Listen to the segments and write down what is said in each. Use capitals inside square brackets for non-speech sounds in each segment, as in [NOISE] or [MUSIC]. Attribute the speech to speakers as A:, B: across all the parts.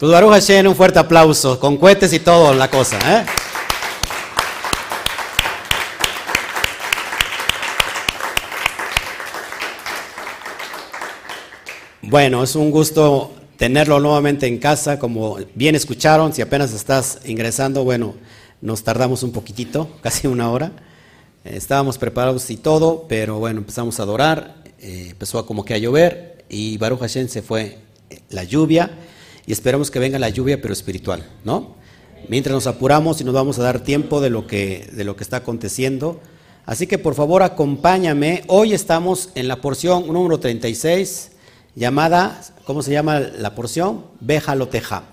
A: Pues Baruch Hashem, un fuerte aplauso, con cohetes y todo la cosa. ¿eh? Bueno, es un gusto tenerlo nuevamente en casa, como bien escucharon, si apenas estás ingresando, bueno, nos tardamos un poquitito, [LAUGHS] casi una hora. Eh, estábamos preparados y todo, pero bueno, empezamos a adorar, eh, empezó a como que a llover y Baruch Hashem se fue la lluvia y esperamos que venga la lluvia pero espiritual, ¿no? Mientras nos apuramos y nos vamos a dar tiempo de lo que, de lo que está aconteciendo. Así que por favor acompáñame. Hoy estamos en la porción número 36 llamada, ¿cómo se llama la porción? Béjaloteja.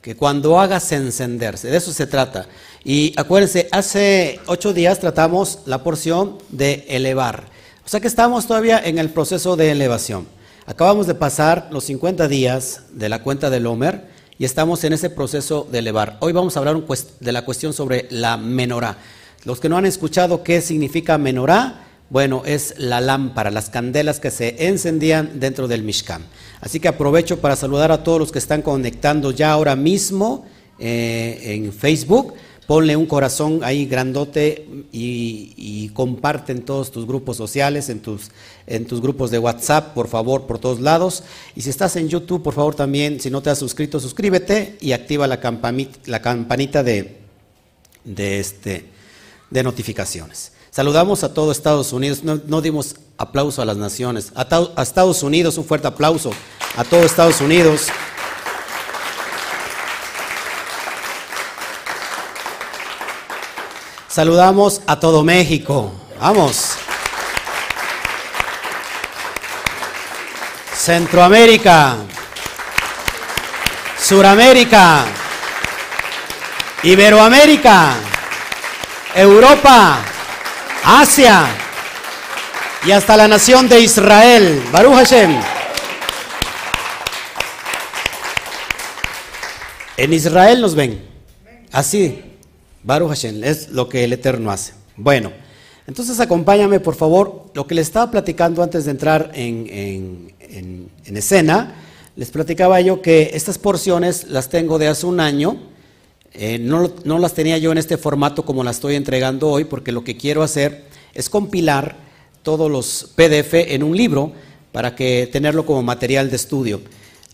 A: Que cuando hagas encenderse, de eso se trata. Y acuérdense, hace ocho días tratamos la porción de elevar. O sea que estamos todavía en el proceso de elevación. Acabamos de pasar los 50 días de la cuenta del Homer y estamos en ese proceso de elevar. Hoy vamos a hablar de la cuestión sobre la menorá. Los que no han escuchado qué significa menorá, bueno, es la lámpara, las candelas que se encendían dentro del Mishkan. Así que aprovecho para saludar a todos los que están conectando ya ahora mismo eh, en Facebook. Ponle un corazón ahí grandote y, comparten todos tus grupos sociales, en tus, en tus grupos de WhatsApp, por favor, por todos lados. Y si estás en YouTube, por favor también, si no te has suscrito, suscríbete y activa la campanita, la campanita de, de, este, de notificaciones. Saludamos a todo Estados Unidos, no, dimos aplauso a las naciones, a, a, Estados Unidos, un fuerte aplauso a todo Estados Unidos. Saludamos a todo México, vamos. Centroamérica, Suramérica, Iberoamérica, Europa, Asia y hasta la nación de Israel. Baruch Hashem. En Israel nos ven. Así. Baruch Hashem. Es lo que el Eterno hace. Bueno. Entonces acompáñame por favor. Lo que les estaba platicando antes de entrar en, escena. Les platicaba yo que estas porciones las tengo de hace un año eh, no, no, las tenía yo en este formato como las estoy entregando hoy, porque lo que quiero hacer es compilar todos los PDF en un libro para que tenerlo como material de estudio.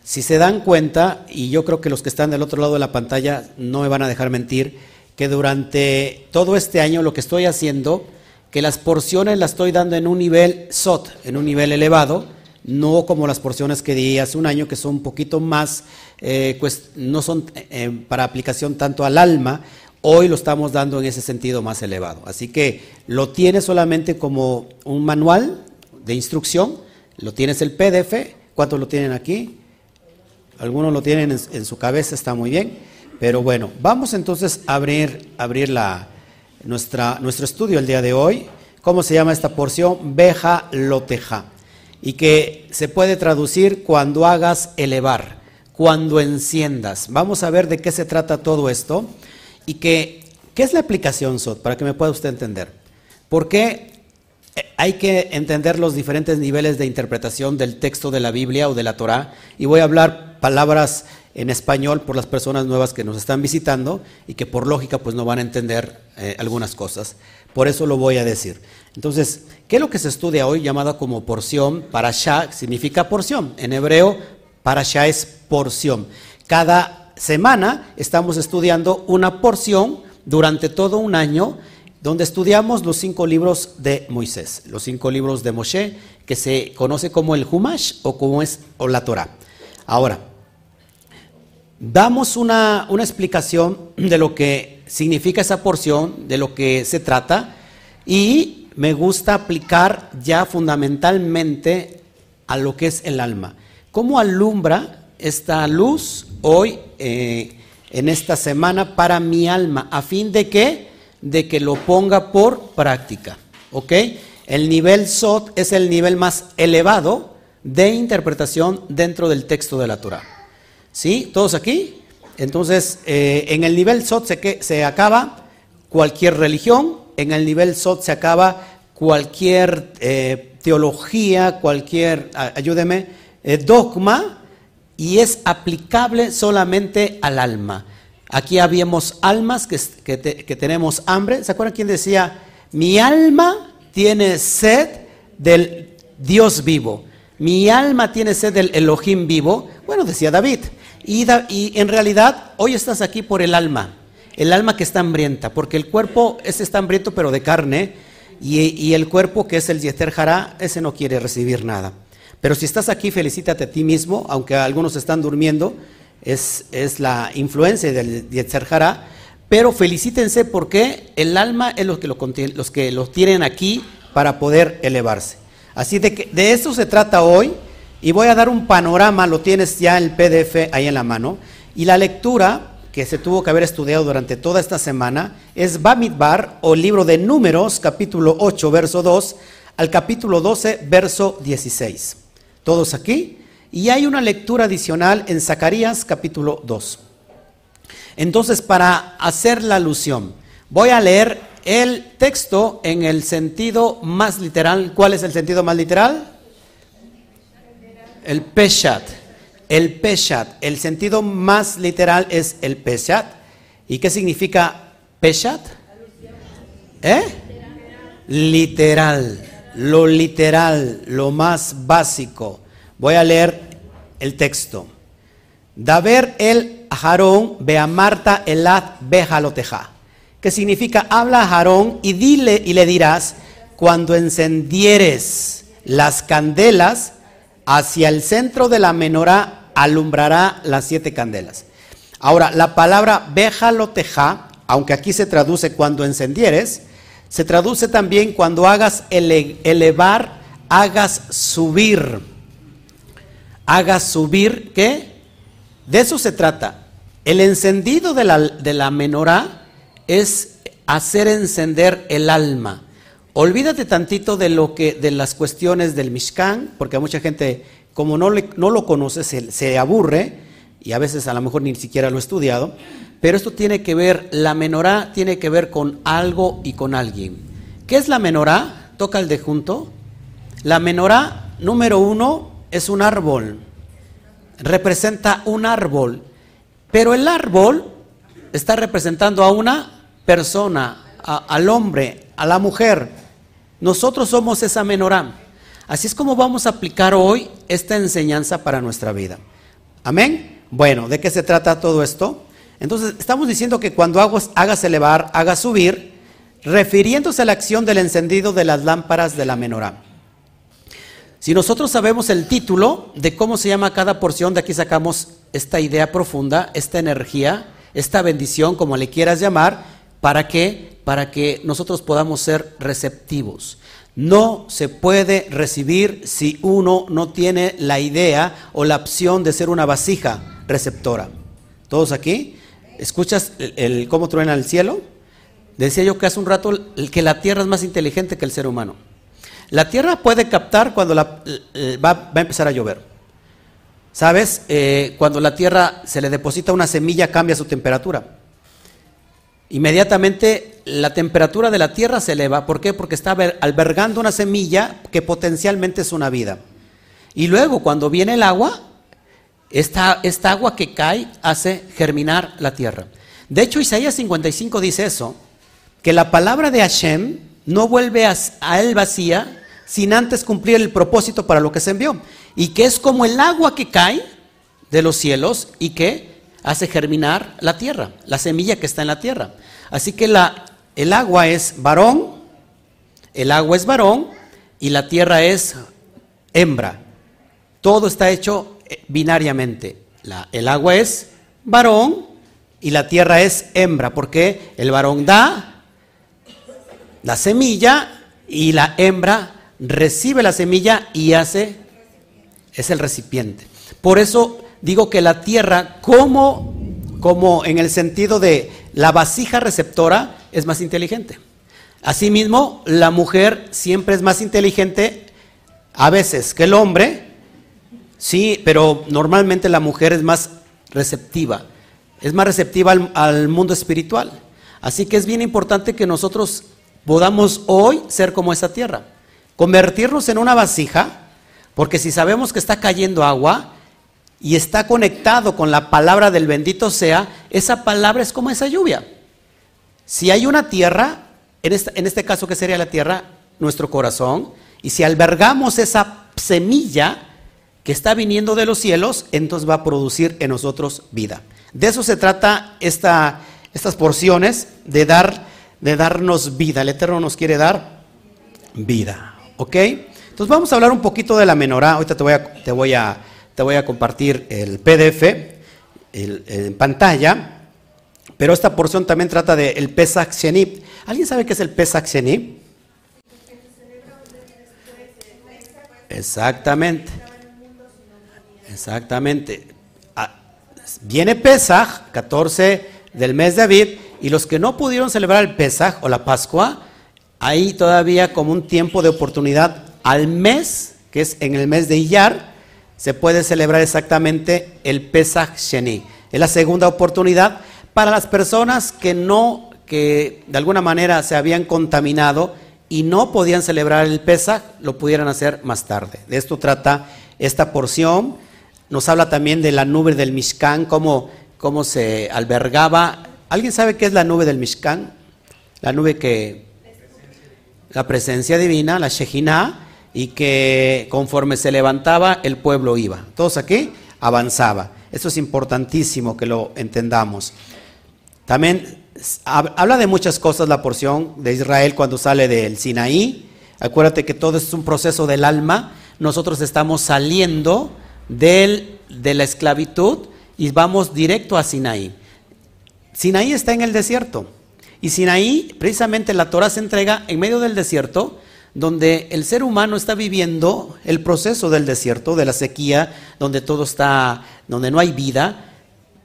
A: Si se dan cuenta, y yo creo que los que están del otro lado de la pantalla no me van a dejar mentir, que durante todo este año lo que estoy haciendo, que las porciones las estoy dando en un nivel SOT, en un nivel elevado, no como las porciones que di hace un año, que son un poquito más, eh, pues no son eh, para aplicación tanto al alma, hoy lo estamos dando en ese sentido más elevado. Así que lo tienes solamente como un manual de instrucción, lo tienes el PDF, ¿cuántos lo tienen aquí? Algunos lo tienen en, su cabeza, está muy bien, pero bueno, vamos entonces a abrir, abrir la, nuestra, nuestro estudio el día de hoy. ¿Cómo se llama esta porción? Beja loteja y que se puede traducir cuando hagas elevar, cuando enciendas. Vamos a ver de qué se trata todo esto y que, qué es la aplicación SOT, para que me pueda usted entender. Porque hay que entender los diferentes niveles de interpretación del texto de la Biblia o de la Torah y voy a hablar palabras en español por las personas nuevas que nos están visitando y que por lógica pues no van a entender eh, algunas cosas. Por eso lo voy a decir. Entonces, ¿qué es lo que se estudia hoy llamada como porción? Parashá significa porción. En hebreo, parashá es porción. Cada semana estamos estudiando una porción durante todo un año donde estudiamos los cinco libros de Moisés, los cinco libros de Moshe, que se conoce como el Humash o como es o la Torah. Ahora, damos una, una explicación de lo que significa esa porción, de lo que se trata, y me gusta aplicar ya fundamentalmente a lo que es el alma. ¿Cómo alumbra esta luz hoy eh, en esta semana para mi alma? ¿A fin de qué? De que lo ponga por práctica. ¿Ok? El nivel SOT es el nivel más elevado de interpretación dentro del texto de la Torah. ¿Sí? ¿Todos aquí? Entonces, eh, en el nivel SOT se, se acaba cualquier religión, en el nivel SOT se acaba cualquier eh, teología, cualquier, ayúdeme, eh, dogma, y es aplicable solamente al alma. Aquí habíamos almas que, que tenemos hambre. ¿Se acuerdan quién decía, mi alma tiene sed del Dios vivo? Mi alma tiene sed del Elohim vivo. Bueno, decía David. Y, en realidad hoy estás aquí por el alma. El alma que está hambrienta. Porque el cuerpo, ese está hambriento pero de carne. Y, el cuerpo que es el Yeter Hará, ese no quiere recibir nada. Pero si estás aquí, felicítate a ti mismo, aunque algunos están durmiendo, es, es la influencia del Yeter Hará. Pero felicítense porque el alma es lo que lo, los que lo tienen aquí para poder elevarse. Así de que de eso se trata hoy y voy a dar un panorama, lo tienes ya el PDF ahí en la mano, y la lectura que se tuvo que haber estudiado durante toda esta semana es Bamidbar o libro de Números, capítulo 8, verso 2 al capítulo 12, verso 16. Todos aquí. Y hay una lectura adicional en Zacarías, capítulo 2. Entonces, para hacer la alusión, voy a leer el texto en el sentido más literal. ¿Cuál es el sentido más literal? El Peshat. El Peshat. El sentido más literal es el Peshat. ¿Y qué significa Peshat? ¿Eh? Literal. Lo literal, lo más básico. Voy a leer el texto. Daver el Aharón, Beamarta elad Bejaloteja que significa habla a Jarón y dile y le dirás, cuando encendieres las candelas, hacia el centro de la menorá alumbrará las siete candelas. Ahora, la palabra bejaloteja, aunque aquí se traduce cuando encendieres, se traduce también cuando hagas elevar, hagas subir. Hagas subir, ¿qué? De eso se trata. El encendido de la, menorá es hacer encender el alma. Olvídate tantito de lo que de las cuestiones del Mishkan, porque a mucha gente como no, lo conoce se, aburre y a veces a lo mejor ni siquiera lo ha estudiado, pero esto tiene que ver, la menorá tiene que ver con algo y con alguien. ¿Qué es la menorá? Toca el de junto. La menorá número uno es un árbol, representa un árbol, pero el árbol está representando a una persona, al hombre, a la mujer. Nosotros somos esa menorá. Así es como vamos a aplicar hoy esta enseñanza para nuestra vida. Amén. Bueno, ¿de qué se trata todo esto? Entonces, estamos diciendo que cuando hagas elevar, hagas subir, refiriéndose a la acción del encendido de las lámparas de la menorá. Si nosotros sabemos el título de cómo se llama cada porción, de aquí sacamos esta idea profunda, esta energía, esta bendición, como le quieras llamar, ¿Para qué? Para que nosotros podamos ser receptivos. No se puede recibir si uno no tiene la idea o la opción de ser una vasija receptora. ¿Todos aquí? ¿Escuchas el, cómo truena el cielo? Decía yo que hace un rato que la tierra es más inteligente que el ser humano. La tierra puede captar cuando va, a empezar a llover. ¿Sabes? Eh, cuando la tierra se le deposita una semilla cambia su temperatura inmediatamente la temperatura de la tierra se eleva. ¿Por qué? Porque está albergando una semilla que potencialmente es una vida. Y luego cuando viene el agua, esta, esta agua que cae hace germinar la tierra. De hecho, Isaías 55 dice eso, que la palabra de Hashem no vuelve a, a él vacía sin antes cumplir el propósito para lo que se envió. Y que es como el agua que cae de los cielos y que hace germinar la tierra, la semilla que está en la tierra. Así que la, el agua es varón, el agua es varón y la tierra es hembra. Todo está hecho eh, binariamente. El agua es varón y la tierra es hembra, porque el varón da la semilla y la hembra recibe la semilla y hace, es el recipiente. Por eso digo que la tierra, como, como en el sentido de la vasija receptora, es más inteligente. Asimismo, la mujer siempre es más inteligente a veces que el hombre, sí, pero normalmente la mujer es más receptiva, es más receptiva al, al mundo espiritual. Así que es bien importante que nosotros podamos hoy ser como esa tierra, convertirnos en una vasija, porque si sabemos que está cayendo agua, y está conectado con la palabra del bendito sea, esa palabra es como esa lluvia. Si hay una tierra, en este, caso que sería la tierra, nuestro corazón, y si albergamos esa semilla que está viniendo de los cielos, entonces va a producir en nosotros vida. De eso se trata esta, estas porciones, de, dar, de darnos vida. El Eterno nos quiere dar vida. ¿Ok? Entonces vamos a hablar un poquito de la menorá. Ahorita te voy a, te voy a, te voy a compartir el PDF en pantalla. Pero esta porción también trata del el Pesach Sheni. ¿Alguien sabe qué es el Pesach Sheni? Exactamente. Exactamente. Ah, viene Pesach, 14 del mes de Aviv, y los que no pudieron celebrar el Pesach o la Pascua, hay todavía como un tiempo de oportunidad al mes, que es en el mes de Iyar, se puede celebrar exactamente el Pesach Sheni. Es la segunda oportunidad para las personas que no, que de alguna manera se habían contaminado y no podían celebrar el Pesach, lo pudieran hacer más tarde. De esto trata esta porción. Nos habla también de la nube del Mishkan, cómo, cómo se albergaba. ¿Alguien sabe qué es la nube del Mishkan? La nube que... La presencia divina, la Shejinah, y que conforme se levantaba el pueblo iba. Todos aquí avanzaba. Eso es importantísimo que lo entendamos. También habla de muchas cosas la porción de Israel cuando sale del Sinaí. Acuérdate que todo es un proceso del alma. Nosotros estamos saliendo del, de la esclavitud y vamos directo a Sinaí. Sinaí está en el desierto. Y Sinaí, precisamente la Torah se entrega en medio del desierto, donde el ser humano está viviendo el proceso del desierto, de la sequía, donde todo está, donde no hay vida.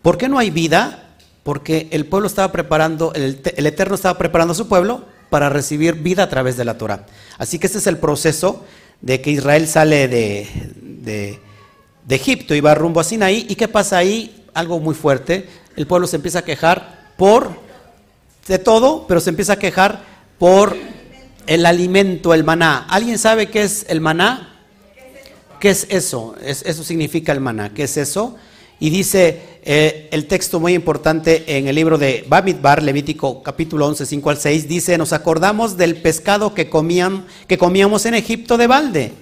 A: ¿Por qué no hay vida? porque el pueblo estaba preparando, el, Eterno estaba preparando a su pueblo para recibir vida a través de la Torah. Así que este es el proceso de que Israel sale de, de, Egipto y va rumbo a Sinaí. ¿Y qué pasa ahí? Algo muy fuerte. El pueblo se empieza a quejar por, de todo, pero se empieza a quejar por el alimento, el maná. ¿Alguien sabe qué es el maná? ¿Qué es eso? eso significa el maná. ¿Qué es eso? Y dice eh, el texto muy importante en el libro de Bamidbar, Levítico capítulo 11, 5 al 6, dice, nos acordamos del pescado que, que comíamos en Egipto de balde,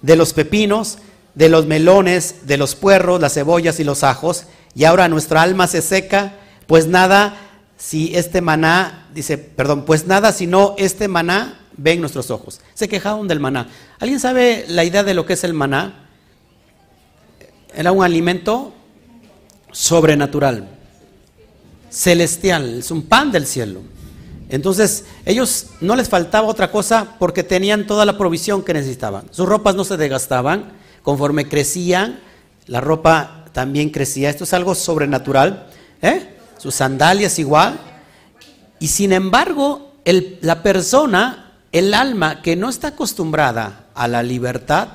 A: de los pepinos, de los melones, de los puerros, las cebollas y los ajos, y ahora nuestra alma se seca, pues nada, si este maná, dice, perdón, pues nada, si no este maná ven nuestros ojos. Se quejaron del maná. ¿Alguien sabe la idea de lo que es el maná? Era un alimento sobrenatural, celestial, es un pan del cielo. Entonces, ellos no les faltaba otra cosa porque tenían toda la provisión que necesitaban. Sus ropas no se desgastaban, conforme crecían, la ropa también crecía. Esto es algo sobrenatural. ¿eh? Sus sandalias igual. Y sin embargo, la persona, el alma que no está acostumbrada a la libertad,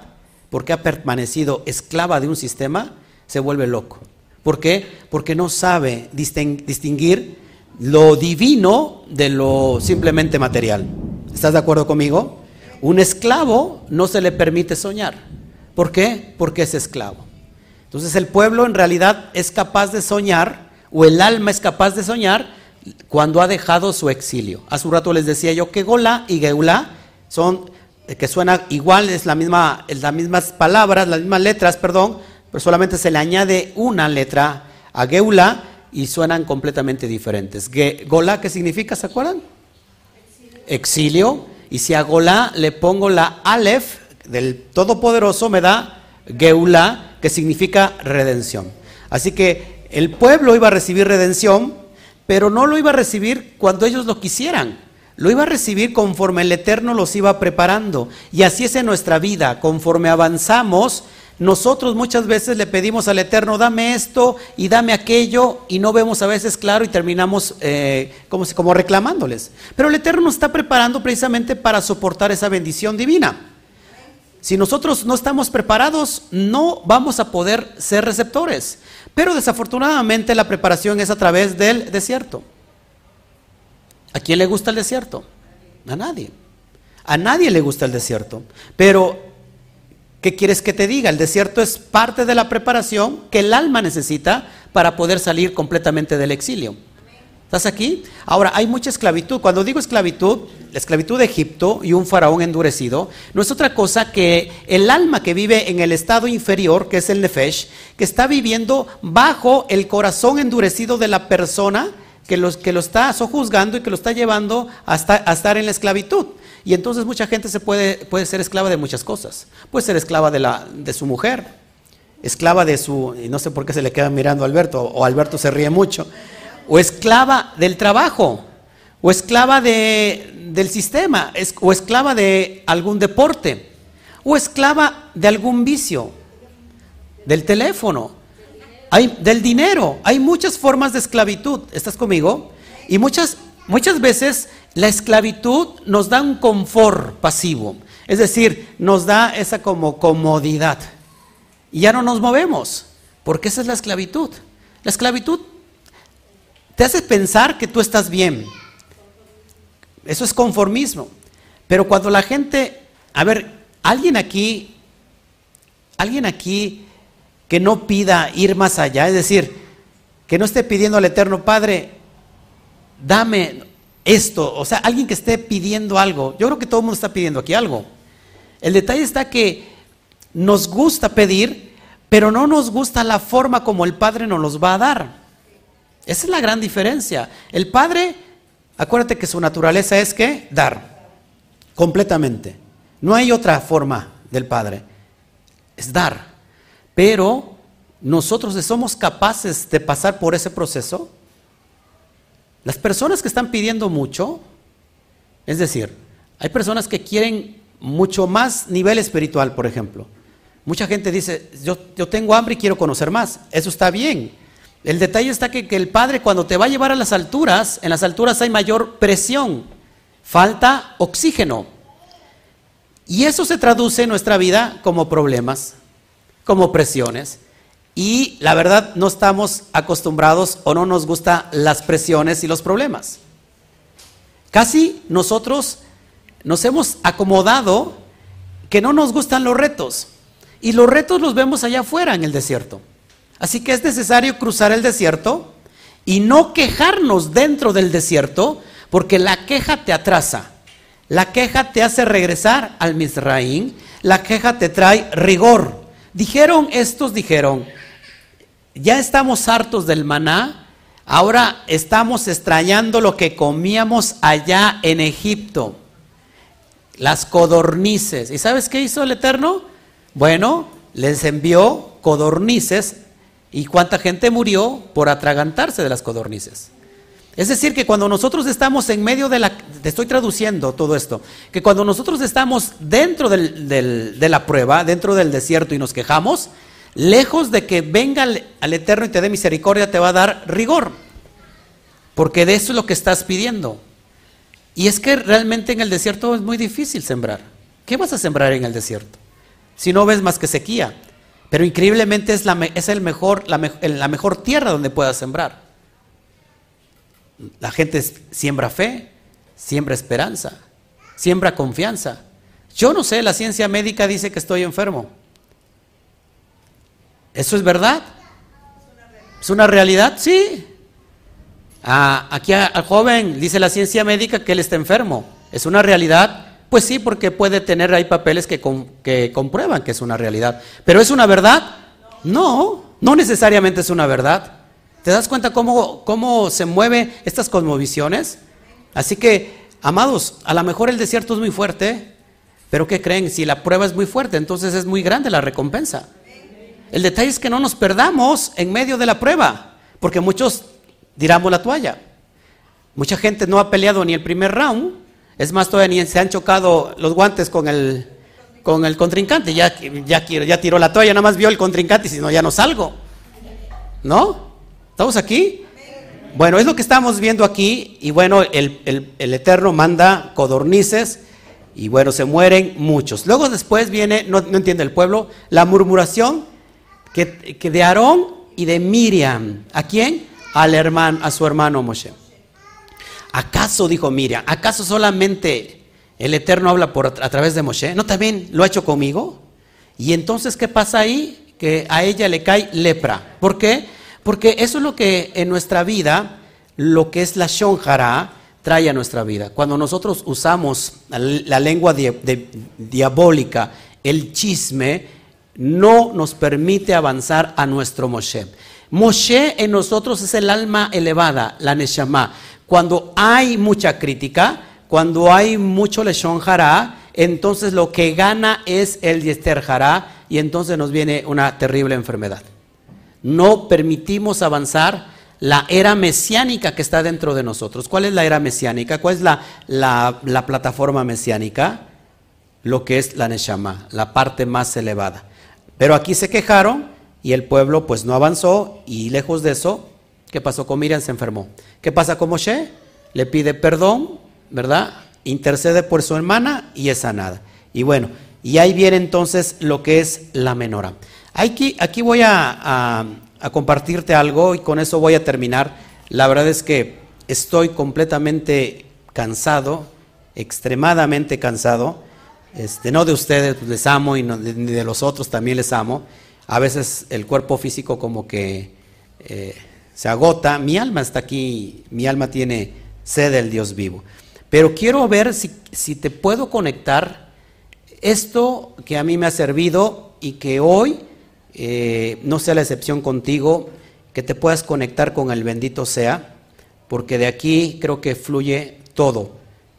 A: porque ha permanecido esclava de un sistema, se vuelve loco. ¿Por qué? Porque no sabe distinguir lo divino de lo simplemente material. ¿Estás de acuerdo conmigo? Un esclavo no se le permite soñar. ¿Por qué? Porque es esclavo. Entonces el pueblo en realidad es capaz de soñar, o el alma es capaz de soñar, cuando ha dejado su exilio. Hace un rato les decía yo que Gola y Geula son, eh, que suena igual, es la misma, las mismas palabras, las mismas letras, perdón, pero solamente se le añade una letra a Geula y suenan completamente diferentes. Gola, ¿qué significa? ¿Se acuerdan? Exilio. Y si a Gola le pongo la Aleph del Todopoderoso, me da Geula, que significa redención. Así que el pueblo iba a recibir redención, pero no lo iba a recibir cuando ellos lo quisieran. Lo iba a recibir conforme el Eterno los iba preparando. Y así es en nuestra vida. Conforme avanzamos, nosotros muchas veces le pedimos al Eterno, dame esto y dame aquello, y no vemos a veces claro y terminamos eh, como, como reclamándoles. Pero el Eterno nos está preparando precisamente para soportar esa bendición divina. Si nosotros no estamos preparados, no vamos a poder ser receptores. Pero desafortunadamente la preparación es a través del desierto. ¿A quién le gusta el desierto? A nadie. A nadie le gusta el desierto. Pero ¿Qué quieres que te diga? El desierto es parte de la preparación que el alma necesita para poder salir completamente del exilio. ¿Estás aquí? Ahora, hay mucha esclavitud. Cuando digo esclavitud, la esclavitud de Egipto y un faraón endurecido, no es otra cosa que el alma que vive en el estado inferior, que es el Nefesh, que está viviendo bajo el corazón endurecido de la persona que, los, que lo está sojuzgando y que lo está llevando a estar, en la esclavitud. Y entonces mucha gente se puede, puede ser esclava de muchas cosas. Puede ser esclava de, la, de su mujer, esclava de su, no sé por qué se le queda mirando a Alberto, o Alberto se ríe mucho, o esclava del trabajo, o esclava de, del sistema, o esclava de algún deporte, o esclava de algún vicio, del teléfono, hay, del dinero. Hay muchas formas de esclavitud. ¿Estás conmigo? Y muchas, muchas veces la esclavitud nos da un confort pasivo, es decir, nos da esa como comodidad. Y ya no nos movemos, porque esa es la esclavitud. La esclavitud te hace pensar que tú estás bien. Eso es conformismo. Pero cuando la gente, a ver, alguien aquí, alguien aquí que no pida ir más allá, es decir, que no esté pidiendo al Eterno Padre, dame esto, o sea, alguien que esté pidiendo algo. Yo creo que todo el mundo está pidiendo aquí algo. El detalle está que nos gusta pedir, pero no nos gusta la forma como el Padre nos los va a dar. Esa es la gran diferencia. El Padre, acuérdate que su naturaleza es que dar, completamente. No hay otra forma del Padre, es dar. Pero nosotros somos capaces de pasar por ese proceso. Las personas que están pidiendo mucho, es decir, hay personas que quieren mucho más nivel espiritual, por ejemplo. Mucha gente dice, yo, yo tengo hambre y quiero conocer más. Eso está bien. El detalle está que, el Padre cuando te va a llevar a las alturas, en las alturas hay mayor presión, falta oxígeno. Y eso se traduce en nuestra vida como problemas, como presiones. Y la verdad no estamos acostumbrados o no nos gustan las presiones y los problemas. Casi nosotros nos hemos acomodado que no nos gustan los retos. Y los retos los vemos allá afuera en el desierto. Así que es necesario cruzar el desierto y no quejarnos dentro del desierto, porque la queja te atrasa. La queja te hace regresar al Misraín, la queja te trae rigor. Dijeron, estos dijeron, ya estamos hartos del maná, ahora estamos extrañando lo que comíamos allá en Egipto, las codornices. ¿Y sabes qué hizo el Eterno? Bueno, les envió codornices ¿Y cuánta gente murió por atragantarse de las codornices? Es decir, que cuando nosotros estamos en medio de la... Te estoy traduciendo todo esto. Que cuando nosotros estamos dentro de la prueba, dentro del desierto y nos quejamos, lejos de que venga al, Eterno y te dé misericordia, te va a dar rigor. Porque de eso es lo que estás pidiendo. Y es que realmente en el desierto es muy difícil sembrar. ¿Qué vas a sembrar en el desierto? Si no ves más que sequía. Pero increíblemente es, la, es el mejor, la, mejor tierra donde puedas sembrar. La gente siembra fe, siembra esperanza, siembra confianza. Yo no sé, la ciencia médica dice que estoy enfermo. ¿Eso es verdad? ¿Es una realidad? Sí. Aquí al joven dice la ciencia médica que él está enfermo. ¿Es una realidad? Pues sí, porque puede tener ahí papeles que, que comprueban que es una realidad. ¿Pero es una verdad? No, no necesariamente es una verdad. ¿Te das cuenta cómo, cómo se mueven estas cosmovisiones? Así que, amados, a lo mejor el desierto es muy fuerte, pero ¿qué creen? Si la prueba es muy fuerte, entonces es muy grande la recompensa. El detalle es que no nos perdamos en medio de la prueba, porque muchos diramos la toalla. Mucha gente no ha peleado ni el primer round es más, todavía ni se han chocado los guantes con el, con el contrincante. Ya, ya, tiró la toalla, nada más vio el contrincante y si no, ya no salgo. ¿No? ¿Estamos aquí? Bueno, es lo que estamos viendo aquí. Y bueno, el, Eterno manda codornices y bueno, se mueren muchos. Luego después viene, no, entiende el pueblo, la murmuración que, que de Aarón y de Miriam. ¿A quién? Al hermano, a su hermano Moshe. ¿Acaso, dijo Miriam, acaso solamente el Eterno habla por, a través de Moshe? ¿No también lo ha hecho conmigo? Y entonces, ¿qué pasa ahí? Que a ella le cae lepra. ¿Por qué? Porque eso es lo que en nuestra vida, lo que es la shonjara, trae a nuestra vida. Cuando nosotros usamos la lengua diabólica, el chisme, no nos permite avanzar a nuestro Moshe. Moshe en nosotros es el alma elevada, la Neshama. Cuando hay mucha crítica, cuando hay mucho leshon hará, entonces lo que gana es el yester hará y entonces nos viene una terrible enfermedad. No permitimos avanzar la era mesiánica que está dentro de nosotros. ¿Cuál es la era mesiánica? ¿Cuál es la, la plataforma mesiánica? Lo que es la Neshama, la parte más elevada. Pero aquí se quejaron y el pueblo pues no avanzó y lejos de eso, ¿qué pasó con Miriam? Se enfermó. ¿Qué pasa con Moshe? Le pide perdón, ¿verdad? Intercede por su hermana y es sanada. Y bueno, y ahí viene entonces lo que es la menora. Aquí, aquí voy a, compartirte algo y con eso voy a terminar. La verdad es que estoy completamente cansado, extremadamente cansado. Este, no de ustedes, pues, les amo y ni de los otros también les amo. A veces el cuerpo físico como que eh, se agota. Mi alma está aquí, mi alma tiene sed del Dios vivo. Pero quiero ver si, te puedo conectar esto que a mí me ha servido y que hoy eh, no sea la excepción contigo, que te puedas conectar con el bendito sea, porque de aquí creo que fluye todo.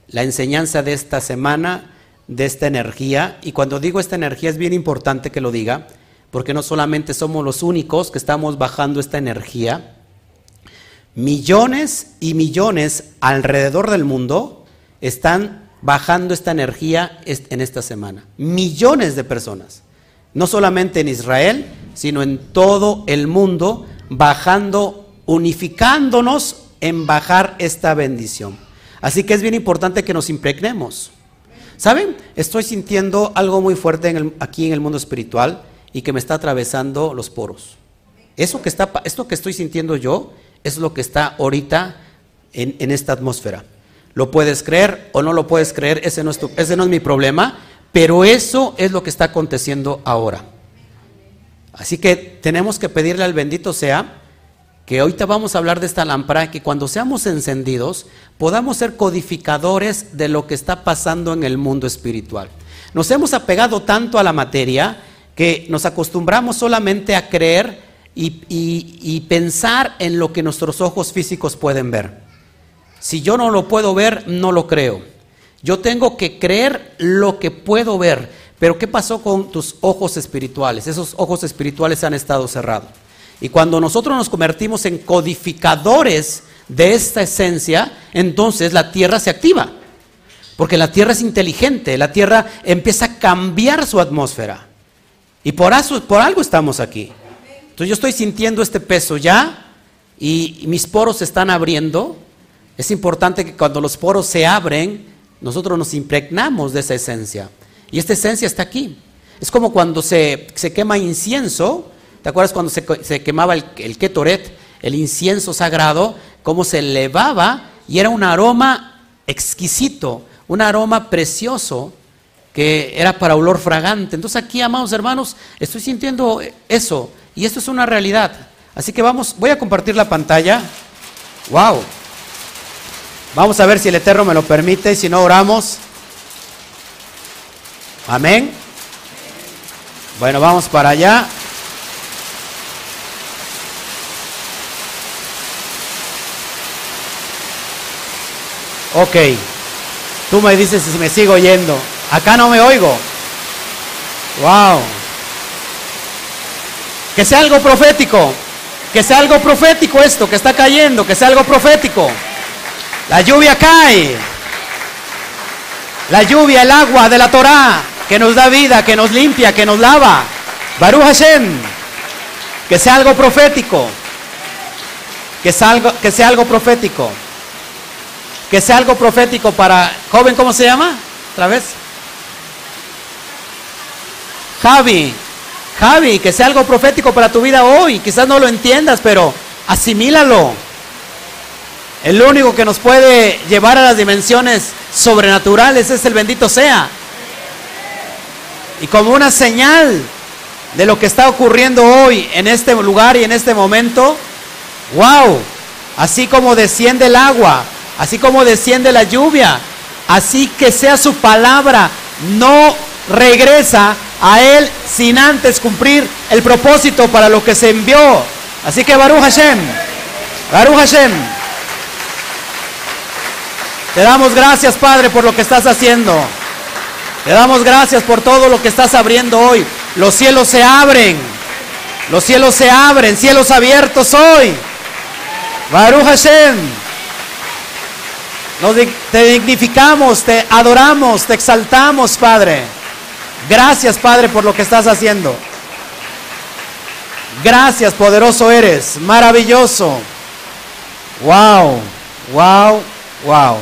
A: La enseñanza de esta semana de esta energía. Y cuando digo esta energía es bien importante que lo diga, porque no solamente somos los únicos que estamos bajando esta energía, millones y millones alrededor del mundo están bajando esta energía en esta semana. Millones de personas. No solamente en Israel, sino en todo el mundo, bajando, unificándonos en bajar esta bendición. Así que es bien importante que nos impregnemos. ¿Saben? Estoy sintiendo algo muy fuerte aquí en el mundo espiritual y que me está atravesando los poros. Eso que está, esto que estoy sintiendo yo es lo que está ahorita en, esta atmósfera. Lo puedes creer o no lo puedes creer, ese no, es ese no es mi problema, pero eso es lo que está aconteciendo ahora. Así que tenemos que pedirle al bendito sea que ahorita vamos a hablar de esta lámpara, que cuando seamos encendidos podamos ser codificadores de lo que está pasando en el mundo espiritual. Nos hemos apegado tanto a la materia que nos acostumbramos solamente a creer y, pensar en lo que nuestros ojos físicos pueden ver. Si yo no lo puedo ver, no lo creo. Yo tengo que creer lo que puedo ver. Pero ¿qué pasó con tus ojos espirituales? Esos ojos espirituales han estado cerrados. Y cuando nosotros nos convertimos en codificadores de esta esencia, entonces la tierra se activa. Porque la tierra es inteligente, la tierra empieza a cambiar su atmósfera. Y por, por algo estamos aquí. Entonces yo estoy sintiendo este peso ya y mis poros se están abriendo. Es importante que cuando los poros se abren, nosotros nos impregnamos de esa esencia. Y esta esencia está aquí. Es como cuando se, se quema incienso, ¿Te acuerdas cuando se, quemaba el, el, ketoret, el incienso sagrado, cómo se elevaba y era un aroma exquisito, un aroma precioso que era para olor fragante. Entonces aquí, amados hermanos, estoy sintiendo eso y esto es una realidad. Así que vamos, voy a compartir la pantalla. Wow. Vamos a ver si el Eterno me lo permite si no oramos. Amén. Bueno, vamos para allá. Ok, tú me dices si me sigo oyendo. Acá no me oigo. Wow. Que sea algo profético. Que sea algo profético esto que está cayendo. Que sea algo profético. La lluvia cae. La lluvia, el agua de la Torah. Que nos da vida, que nos limpia, que nos lava. Baruch Hashem. Que sea algo profético. Que sea algo, que sea algo profético que sea algo profético para joven, ¿cómo se llama? Otra vez. Javi, Javi, que sea algo profético para tu vida hoy. Quizás no lo entiendas, pero asimílalo. El único que nos puede llevar a las dimensiones sobrenaturales es el bendito sea. Y como una señal de lo que está ocurriendo hoy en este lugar y en este momento, wow, así como desciende el agua, así como desciende la lluvia, así que sea su palabra, no regresa a él sin antes cumplir el propósito para lo que se envió. Así que Baruch Hashem, Baruch Hashem. Te damos gracias, Padre, por lo que estás haciendo. Te damos gracias por todo lo que estás abriendo hoy. Los cielos se abren. Los cielos se abren, cielos abiertos hoy. Baruch Hashem. te dignificamos, te adoramos, te exaltamos, Padre. Gracias, Padre, por lo que estás haciendo. Gracias, poderoso eres, maravilloso. Wow, wow, wow.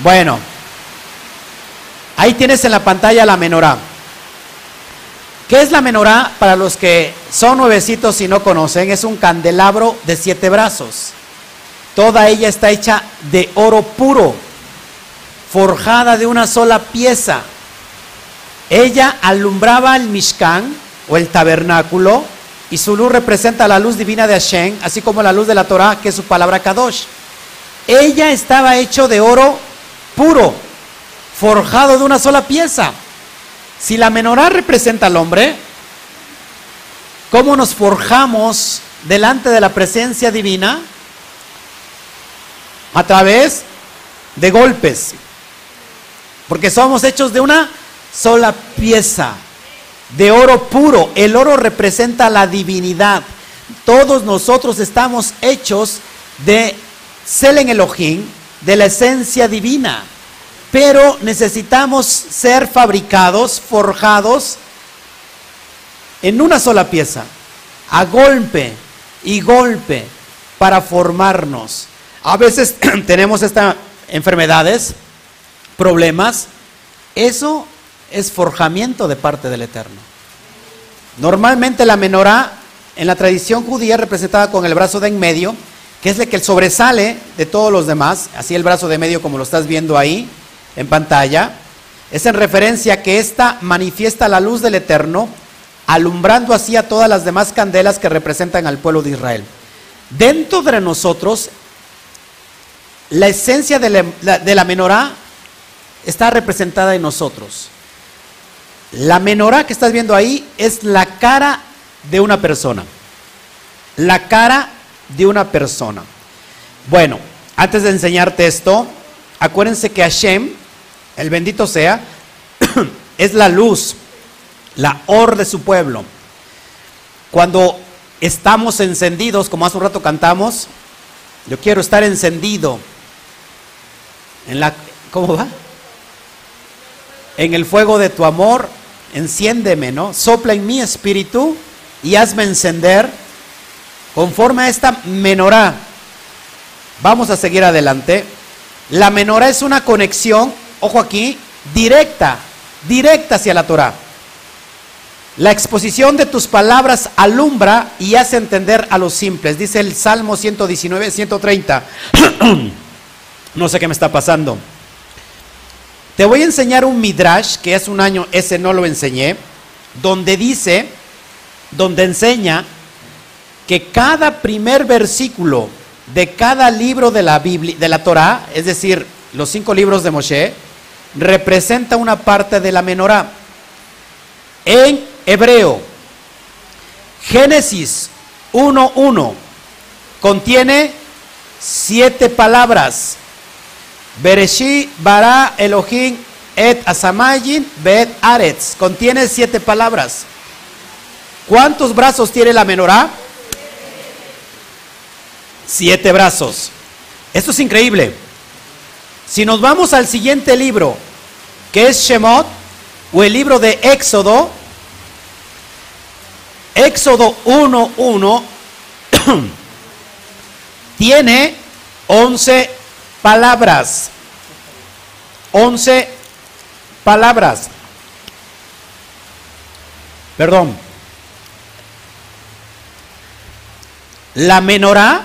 A: Bueno, ahí tienes en la pantalla la menorá. ¿Qué es la menorá? Para los que son nuevecitos y no conocen, es un candelabro de siete brazos. Toda ella está hecha de oro puro, forjada de una sola pieza. Ella alumbraba el Mishkan o el tabernáculo y su luz representa la luz divina de Hashem, así como la luz de la Torah, que es su palabra Kadosh. Ella estaba hecho de oro puro, forjado de una sola pieza. Si la menorá representa al hombre, ¿cómo nos forjamos delante de la presencia divina? A través de golpes. Porque somos hechos de una sola pieza, de oro puro. El oro representa la divinidad. Todos nosotros estamos hechos de Selen Elohim, de la esencia divina. Pero necesitamos ser fabricados, forjados en una sola pieza, a golpe y golpe, para formarnos. A veces [CLEARS THROAT] tenemos estas enfermedades, problemas. Eso es forjamiento de parte del Eterno. Normalmente la menorá en la tradición judía representada con el brazo de en medio, que es el que sobresale de todos los demás, así el brazo de medio como lo estás viendo ahí en pantalla, es en referencia a que ésta manifiesta la luz del Eterno, alumbrando así a todas las demás candelas que representan al pueblo de Israel. Dentro de nosotros, la esencia de la, de la menorá está representada en nosotros. La menorá que estás viendo ahí es la cara de una persona. La cara de una persona. Bueno, antes de enseñarte esto, acuérdense que Hashem, el bendito sea, [COUGHS] es la luz, la or de su pueblo. Cuando estamos encendidos, como hace un rato cantamos, yo quiero estar encendido en la ¿cómo va? En el fuego de tu amor enciéndeme, ¿no? Sopla en mi espíritu y hazme encender conforme a esta menorá. Vamos a seguir adelante. La menorá es una conexión, ojo aquí, directa, directa hacia la Torah. La exposición de tus palabras alumbra y hace entender a los simples, dice el Salmo 119, 130. [CLEARS THROAT] no sé qué me está pasando. Te voy a enseñar un midrash, que es un año, ese no lo enseñé, donde dice, donde enseña que cada primer versículo de cada libro de la Biblia, de la Torah, es decir, los cinco libros de Moshe, representa una parte de la menorá. En hebreo, Génesis 1.1 contiene siete palabras Bereshit bara Elohim et asamayin bet aretz. Contiene siete palabras. ¿Cuántos brazos tiene la menorá? Siete brazos. Esto es increíble. Si nos vamos al siguiente libro, que es Shemot, o el libro de Éxodo, Éxodo 1.1, [CLEARS THROAT] tiene 11 palabras. Once palabras. Perdón. La menorá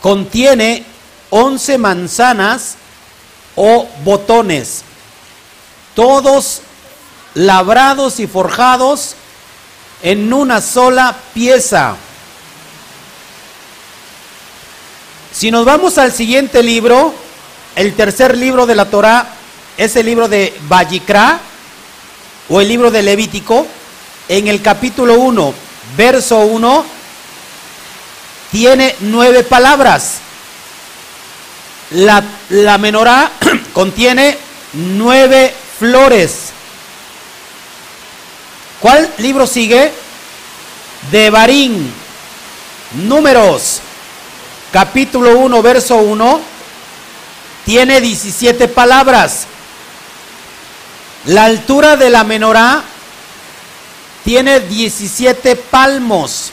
A: contiene once manzanas o botones. Todos labrados y forjados en una sola pieza. Si nos vamos al siguiente libro, el tercer libro de la Torah es el libro de Vallicra o el libro de Levítico, en el capítulo 1, verso 1, tiene nueve palabras. La, la menorá [CLEARS THROAT] contiene nueve flores. ¿Cuál libro sigue? De Barín, Números, capítulo 1, verso 1, tiene 17 palabras. La altura de la menorá tiene 17 palmos.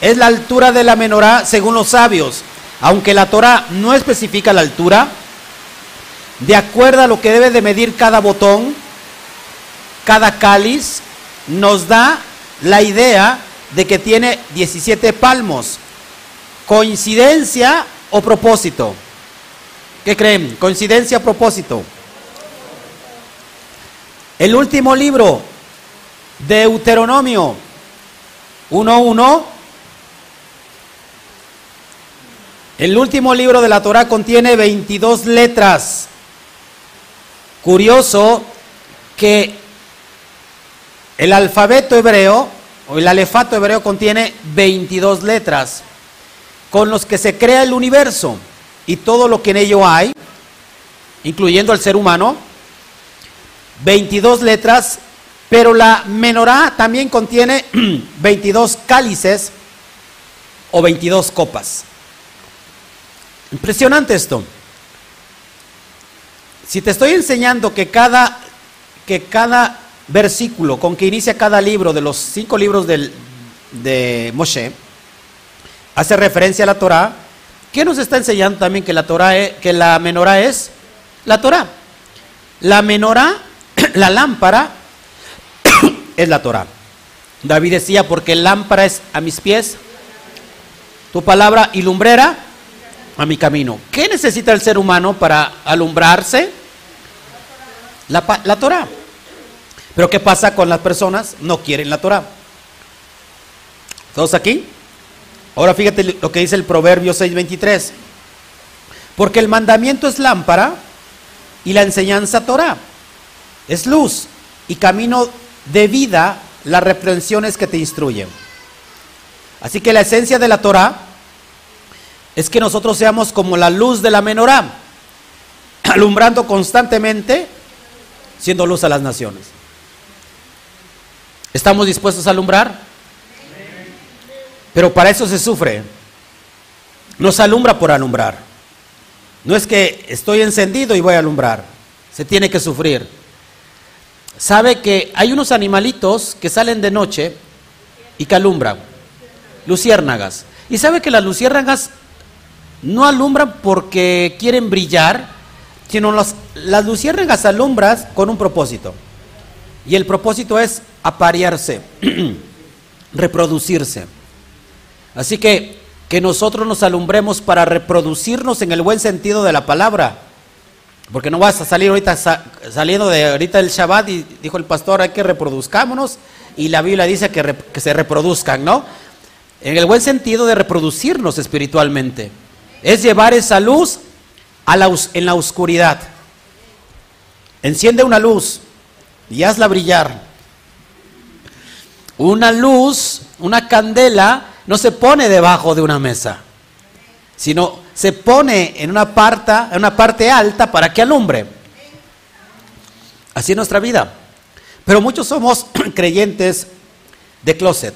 A: Es la altura de la menorá según los sabios. Aunque la Torah no especifica la altura, de acuerdo a lo que debe de medir cada botón, cada cáliz, nos da la idea de que tiene 17 palmos. ¿Coincidencia o propósito? ¿Qué creen? ¿Coincidencia o propósito? El último libro, Deuteronomio 1.1. El último libro de la Torah contiene 22 letras. Curioso que el alfabeto hebreo o el alefato hebreo contiene 22 letras con los que se crea el universo y todo lo que en ello hay, incluyendo al ser humano. 22 letras, pero la menorá también contiene [CLEARS THROAT] 22 cálices o 22 copas. Impresionante esto. Si te estoy enseñando que cada, que cada versículo con que inicia cada libro de los cinco libros del, de Moshe hace referencia a la Torah, ¿qué nos está enseñando también que la Torah que la menorá es la Torah? La menorá, [CLEARS THROAT] la lámpara [CLEARS THROAT] es la Torah. David decía, porque lámpara es a mis pies, tu palabra y lumbrera a mi camino. ¿Qué necesita el ser humano para alumbrarse? La, la Torah. Pero ¿qué pasa con las personas? No quieren la Torah. ¿Todos aquí? Ahora fíjate lo que dice el Proverbio 6:23. Porque el mandamiento es lámpara y la enseñanza Torah. Es luz y camino de vida las reprensiones que te instruyen. Así que la esencia de la Torah es que nosotros seamos como la luz de la menorá, [CLEARS THROAT] alumbrando constantemente, siendo luz a las naciones. ¿Estamos dispuestos a alumbrar? Pero para eso se sufre. No se alumbra por alumbrar. No es que estoy encendido y voy a alumbrar. Se tiene que sufrir. Sabe que hay unos animalitos que salen de noche y que alumbran. Luciérnagas. Y sabe que las luciérnagas no alumbran porque quieren brillar, sino las, luciérnagas alumbran con un propósito. Y el propósito es aparearse, [CLEARS THROAT] reproducirse. Así que que nosotros nos alumbremos para reproducirnos en el buen sentido de la palabra. Porque no vas a salir ahorita saliendo de ahorita el Shabbat y dijo el pastor, hay que reproduzcámonos y la Biblia dice que, que se reproduzcan, ¿no? En el buen sentido de reproducirnos espiritualmente. Es llevar esa luz a la, en la oscuridad. Enciende una luz y hazla brillar. Una luz, una candela, no se pone debajo de una mesa, sino se pone en una, parte, en una parte alta para que alumbre. Así es nuestra vida. Pero muchos somos [CLEARS THROAT] creyentes de closet.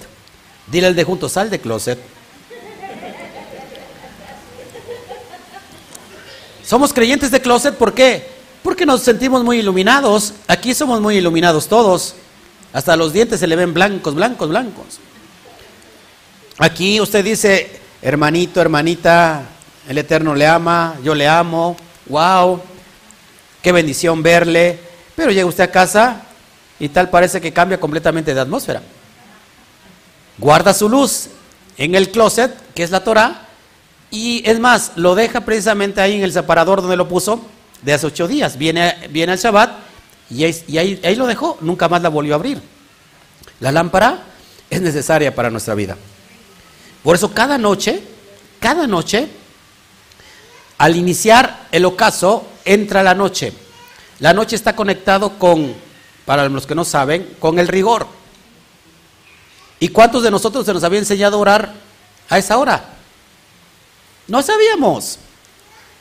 A: Dile al de junto, sal de closet. Somos creyentes de closet, ¿por qué? Porque nos sentimos muy iluminados. Aquí somos muy iluminados todos. Hasta los dientes se le ven blancos, blancos, blancos. Aquí usted dice, hermanito, hermanita, el Eterno le ama, yo le amo, wow, qué bendición verle. Pero llega usted a casa y tal parece que cambia completamente de atmósfera. Guarda su luz en el closet, que es la Torah, y es más, lo deja precisamente ahí en el separador donde lo puso de hace ocho días. Viene, viene al Shabbat y, ahí lo dejó, nunca más la volvió a abrir. La lámpara es necesaria para nuestra vida. Por eso cada noche, cada noche, al iniciar el ocaso, entra la noche. La noche está conectado con, para los que no saben, con el rigor. ¿Y cuántos de nosotros se nos había enseñado a orar a esa hora? No sabíamos.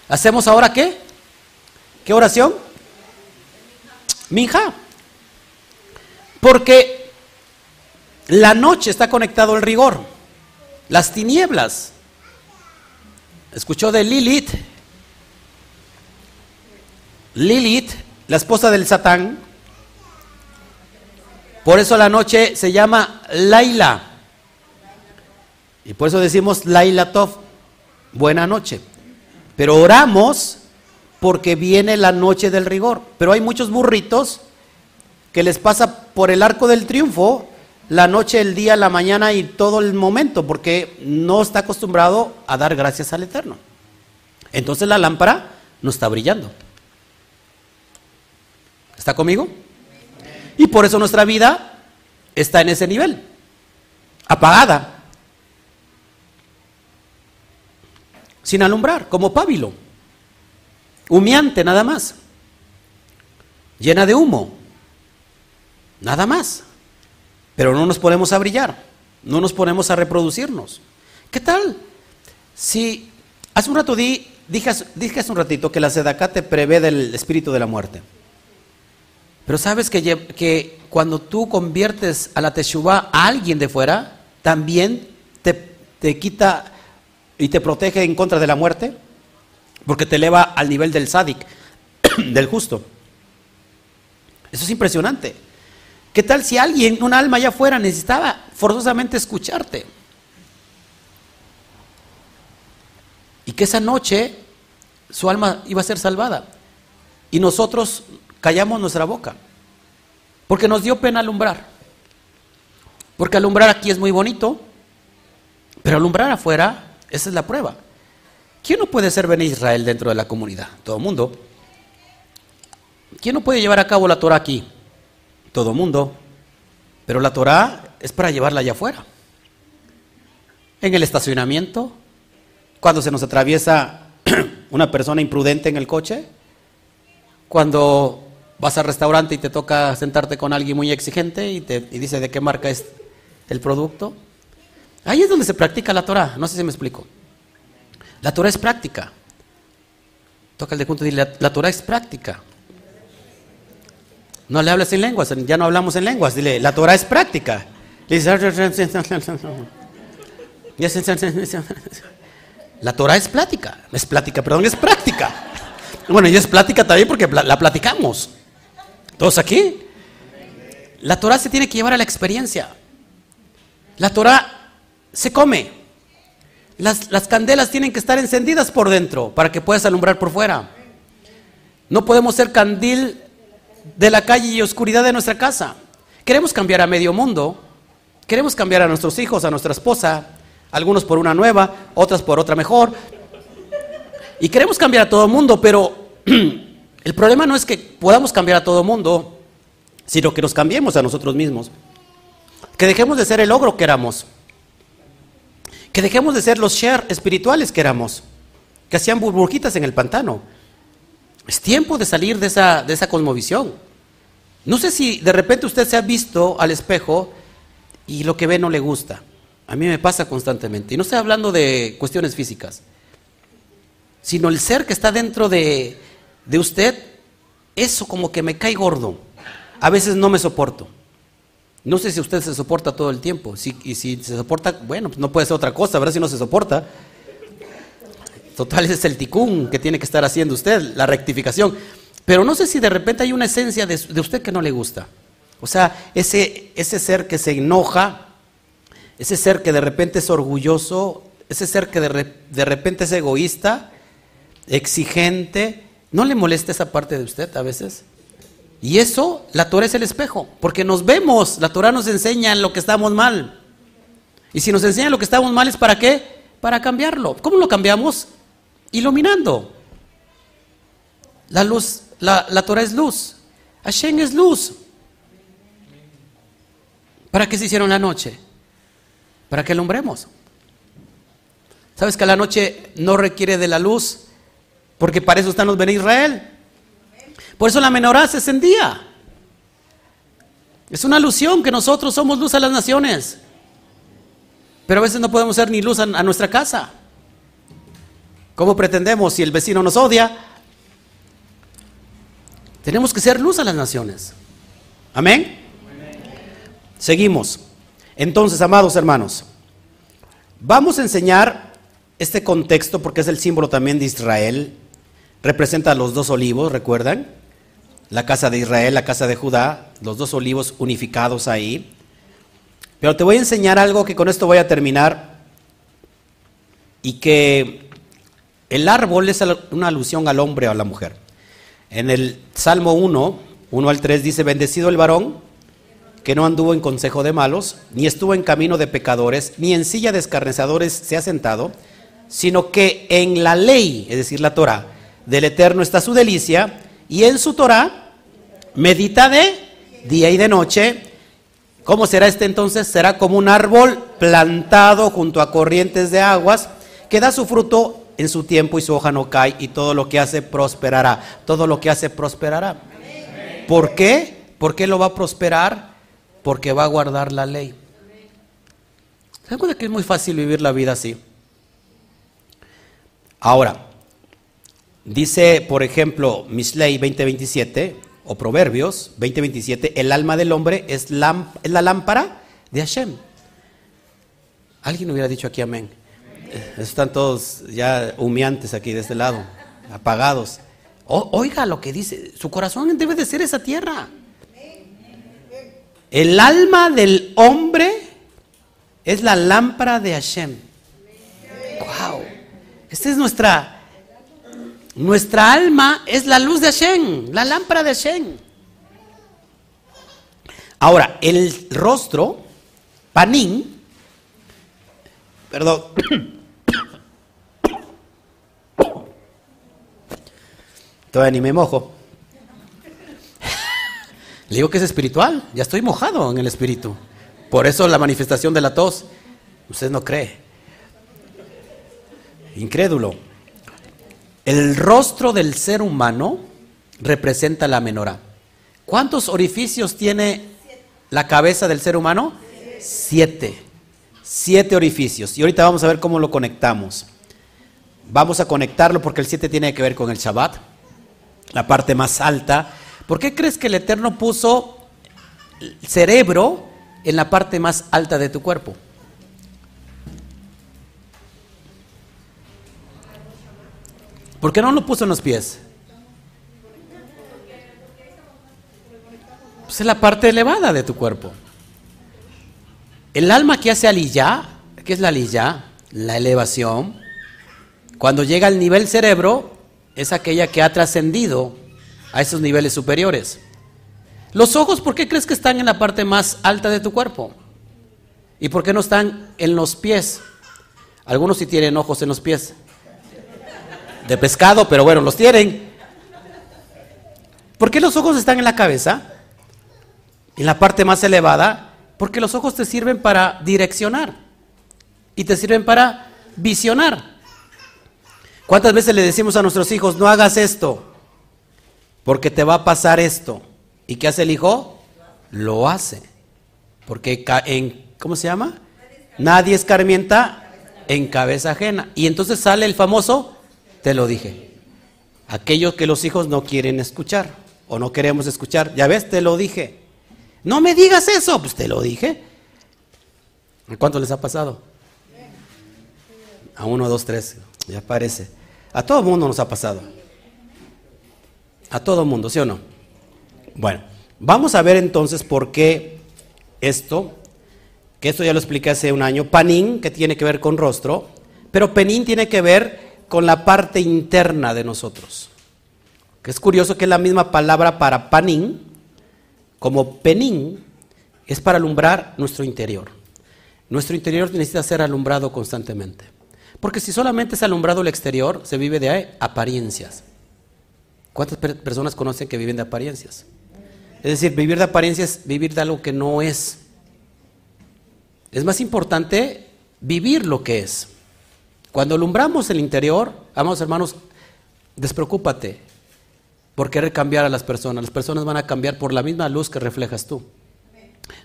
A: ¿Hacemos ahora qué? ¿Qué oración? Minja. Porque la noche está conectado al rigor. Las tinieblas. ¿Escuchó de Lilith? Lilith, la esposa del Satán, por eso la noche se llama Laila. Y por eso decimos Laila Tov, buena noche. Pero oramos porque viene la noche del rigor. Pero hay muchos burritos que les pasa por el arco del triunfo la noche, el día, la mañana y todo el momento, porque no está acostumbrado a dar gracias al Eterno. Entonces la lámpara no está brillando. ¿Está conmigo? Y por eso nuestra vida está en ese nivel, apagada, sin alumbrar, como pábilo, humeante nada más, llena de humo, nada más. Pero no nos ponemos a brillar, no nos ponemos a reproducirnos. ¿Qué tal? Si hace un rato di, dije, dije hace un ratito que la sedacá te prevé del espíritu de la muerte. Pero sabes que, cuando tú conviertes a la Teshuvah a alguien de fuera, también te, quita y te protege en contra de la muerte, porque te eleva al nivel del sádic, [CLEARS THROAT] del justo. Eso es impresionante. ¿Qué tal si alguien, un alma allá afuera, necesitaba forzosamente escucharte? Y que esa noche su alma iba a ser salvada. Y nosotros callamos nuestra boca. Porque nos dio pena alumbrar. Porque alumbrar aquí es muy bonito, pero alumbrar afuera, esa es la prueba. ¿Quién no puede ser Ben Israel dentro de la comunidad? Todo el mundo. ¿Quién no puede llevar a cabo la Torah aquí? Todo mundo. Pero la Torah es para llevarla allá afuera. En el estacionamiento, cuando se nos atraviesa [CLEARS THROAT] una persona imprudente en el coche, cuando vas al restaurante y te toca sentarte con alguien muy exigente y te dice de qué marca es el producto. Ahí es donde se practica la Torah, no sé si me explico. La Torah es práctica. Toca el de junto y dile, la, Torah es práctica. No le hables en lenguas, ya no hablamos en lenguas, dile, la Torah es práctica. la Torah es plática, es plática, perdón, es práctica. Bueno, y es plática también porque la platicamos. ¿Todos aquí? La Torah se tiene que llevar a la experiencia. La Torah se come. Las, las, candelas tienen que estar encendidas por dentro para que puedas alumbrar por fuera. No podemos ser candil de la calle y oscuridad de nuestra casa. Queremos cambiar a medio mundo. Queremos cambiar a nuestros hijos, a nuestra esposa, algunos por una nueva, otras por otra mejor. Y queremos cambiar a todo el mundo, pero [CLEARS THROAT] el problema no es que podamos cambiar a todo el mundo, sino que nos cambiemos a nosotros mismos. Que dejemos de ser el ogro que éramos. Que dejemos de ser los share espirituales que éramos. Que hacían burbujitas en el pantano. Es tiempo de salir de esa, de esa cosmovisión. No sé si de repente usted se ha visto al espejo y lo que ve no le gusta. A mí me pasa constantemente. Y no estoy hablando de cuestiones físicas sino el ser que está dentro de, usted, eso como que me cae gordo. A veces no me soporto. No sé si usted se soporta todo el tiempo. Si, y si se soporta, bueno, pues no puede ser otra cosa, ver si no se soporta. Total, es el ticún que tiene que estar haciendo usted, la rectificación. Pero no sé si de repente hay una esencia de, usted que no le gusta. O sea, ese, ese ser que se enoja, ese ser que de repente es orgulloso, ese ser que de, de repente es egoísta, exigente. ¿No le molesta esa parte de usted a veces? Y eso, la Torah es el espejo, porque nos vemos, la Torah nos enseña lo que estamos mal. Y si nos enseña lo que estamos mal es para qué? Para cambiarlo. ¿Cómo lo cambiamos? Iluminando. La luz, la, la Torah es luz. Hashem es luz. ¿Para qué se hicieron la noche? Para que alumbremos. ¿Sabes que la noche no requiere de la luz? Porque para eso están los Ben Israel. Por eso la menorá se encendía. Es una alusión que nosotros somos luz a las naciones. Pero a veces no podemos ser ni luz a, a nuestra casa. ¿Cómo pretendemos si el vecino nos odia? Tenemos que ser luz a las naciones. Amén. Seguimos. Entonces, amados hermanos, vamos a enseñar este contexto porque es el símbolo también de Israel. Representa los dos olivos, ¿recuerdan? La casa de Israel, la casa de Judá, los dos olivos unificados ahí. Pero te voy a enseñar algo que con esto voy a terminar y que el árbol es una alusión al hombre o a la mujer. En el Salmo 1, 1 al 3 dice, bendecido el varón que no anduvo en consejo de malos, ni estuvo en camino de pecadores, ni en silla de escarnecedores se ha sentado, sino que en la ley, es decir, la Torah, del Eterno está su delicia, y en su Torah medita de día y de noche. ¿Cómo será este entonces? Será como un árbol plantado junto a corrientes de aguas, que da su fruto en su tiempo y su hoja no cae y todo lo que hace prosperará. Todo lo que hace prosperará. ¿Por qué? ¿Por qué lo va a prosperar? Porque va a guardar la ley. ¿Se cuenta que es muy fácil vivir la vida así? Ahora, dice, por ejemplo, Misley 2027 o Proverbios 2027, el alma del hombre es la lámpara de Hashem. Alguien hubiera dicho aquí amén. Están todos ya humeantes aquí de este lado, apagados. oiga lo que dice, su corazón debe de ser esa tierra. El alma del hombre es la lámpara de Hashem. Wow. Esta es nuestra nuestra alma es la luz de Hashem, la lámpara de Hashem. Ahora, el rostro, panín, perdón, Todavía ni me mojo. Le digo que es espiritual, ya estoy mojado en el espíritu. Por eso la manifestación de la tos, usted no cree. Incrédulo. El rostro del ser humano representa la menorá. ¿Cuántos orificios tiene la cabeza del ser humano? Siete. Siete orificios. Y ahorita vamos a ver cómo lo conectamos. Vamos a conectarlo porque el siete tiene que ver con el Shabbat la parte más alta. ¿Por qué crees que el Eterno puso el cerebro en la parte más alta de tu cuerpo? ¿Por qué no lo puso en los pies? Pues es la parte elevada de tu cuerpo. El alma que hace aliyah, ¿qué es la aliyah? La elevación. Cuando llega al nivel cerebro, es aquella que ha trascendido a esos niveles superiores. Los ojos, ¿por qué crees que están en la parte más alta de tu cuerpo? ¿Y por qué no están en los pies? Algunos sí tienen ojos en los pies. De pescado, pero bueno, los tienen. ¿Por qué los ojos están en la cabeza? En la parte más elevada. Porque los ojos te sirven para direccionar. Y te sirven para visionar. ¿Cuántas veces le decimos a nuestros hijos, no hagas esto, porque te va a pasar esto? ¿Y qué hace el hijo? Lo hace. Porque en, ¿cómo se llama? Nadie escarmienta en cabeza ajena. Y entonces sale el famoso, te lo dije. Aquellos que los hijos no quieren escuchar o no queremos escuchar. Ya ves, te lo dije. No me digas eso, pues te lo dije. ¿Cuánto les ha pasado? A uno, dos, tres, ya parece. A todo mundo nos ha pasado. A todo mundo, ¿sí o no? Bueno, vamos a ver entonces por qué esto, que esto ya lo expliqué hace un año, panín, que tiene que ver con rostro, pero penín tiene que ver con la parte interna de nosotros. Que es curioso que la misma palabra para panín, como penín, es para alumbrar nuestro interior. Nuestro interior necesita ser alumbrado constantemente. Porque si solamente es alumbrado el exterior, se vive de apariencias. ¿Cuántas personas conocen que viven de apariencias? Es decir, vivir de apariencia es vivir de algo que no es. Es más importante vivir lo que es. Cuando alumbramos el interior, amados hermanos, despreocúpate por querer cambiar a las personas. Las personas van a cambiar por la misma luz que reflejas tú.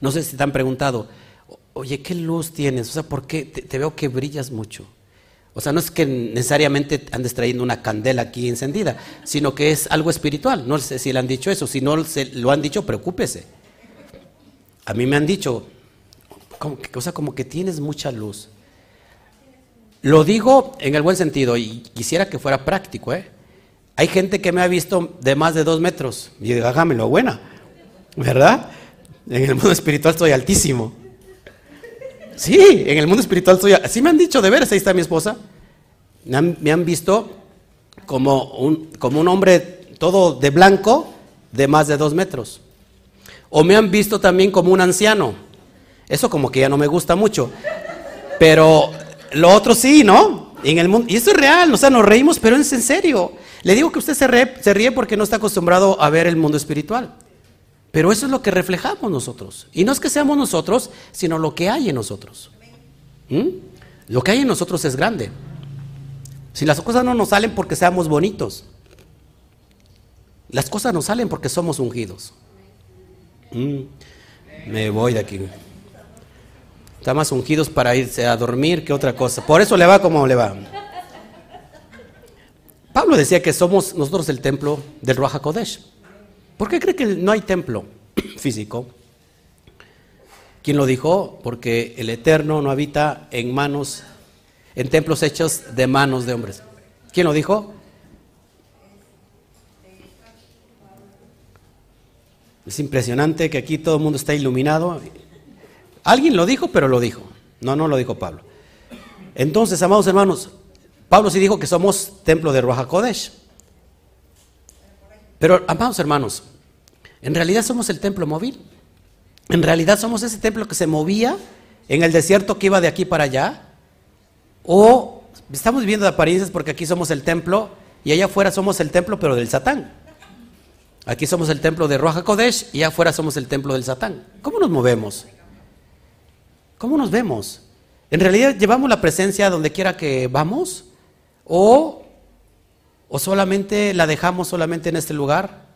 A: No sé si te han preguntado, oye, ¿qué luz tienes? O sea, ¿por qué te, veo que brillas mucho? O sea, no es que necesariamente andes trayendo una candela aquí encendida, sino que es algo espiritual. No sé si le han dicho eso. Si no se lo han dicho, preocúpese. A mí me han dicho, como que, o sea, como que tienes mucha luz. Lo digo en el buen sentido y quisiera que fuera práctico. ¿eh? Hay gente que me ha visto de más de dos metros y hágamelo buena, ¿verdad? En el mundo espiritual estoy altísimo. Sí, en el mundo espiritual estoy. Así me han dicho, de veras, ahí está mi esposa. Me han, visto como un, como un hombre todo de blanco de más de dos metros. O me han visto también como un anciano. Eso como que ya no me gusta mucho. Pero lo otro sí, ¿no? En el mundo, y eso es real, o sea, nos reímos, pero es en serio. Le digo que usted se, se ríe porque no está acostumbrado a ver el mundo espiritual. Pero eso es lo que reflejamos nosotros. Y no es que seamos nosotros, sino lo que hay en nosotros. ¿Mm? Lo que hay en nosotros es grande. Si las cosas no nos salen porque seamos bonitos, las cosas nos salen porque somos ungidos. ¿Mm? Me voy de aquí. Está más ungidos para irse a dormir que otra cosa. Por eso le va como le va. Pablo decía que somos nosotros el templo del Ruach HaKodesh. ¿Por qué cree que no hay templo [CLEARS THROAT] físico? ¿Quién lo dijo? Porque el Eterno no habita en manos, en templos hechos de manos de hombres. ¿Quién lo dijo? Es impresionante que aquí todo el mundo está iluminado. Alguien lo dijo, pero lo dijo. No, no lo dijo Pablo. Entonces, amados hermanos, Pablo sí dijo que somos templo de Ruach. Pero, amados hermanos, en realidad somos el templo móvil. En realidad somos ese templo que se movía en el desierto que iba de aquí para allá. O estamos viviendo de apariencias porque aquí somos el templo y allá afuera somos el templo pero del Satán. Aquí somos el templo de Roja Kodesh y allá afuera somos el templo del Satán. ¿Cómo nos movemos? ¿Cómo nos vemos? ¿En realidad llevamos la presencia donde quiera que vamos? ¿O ¿O solamente la dejamos solamente en este lugar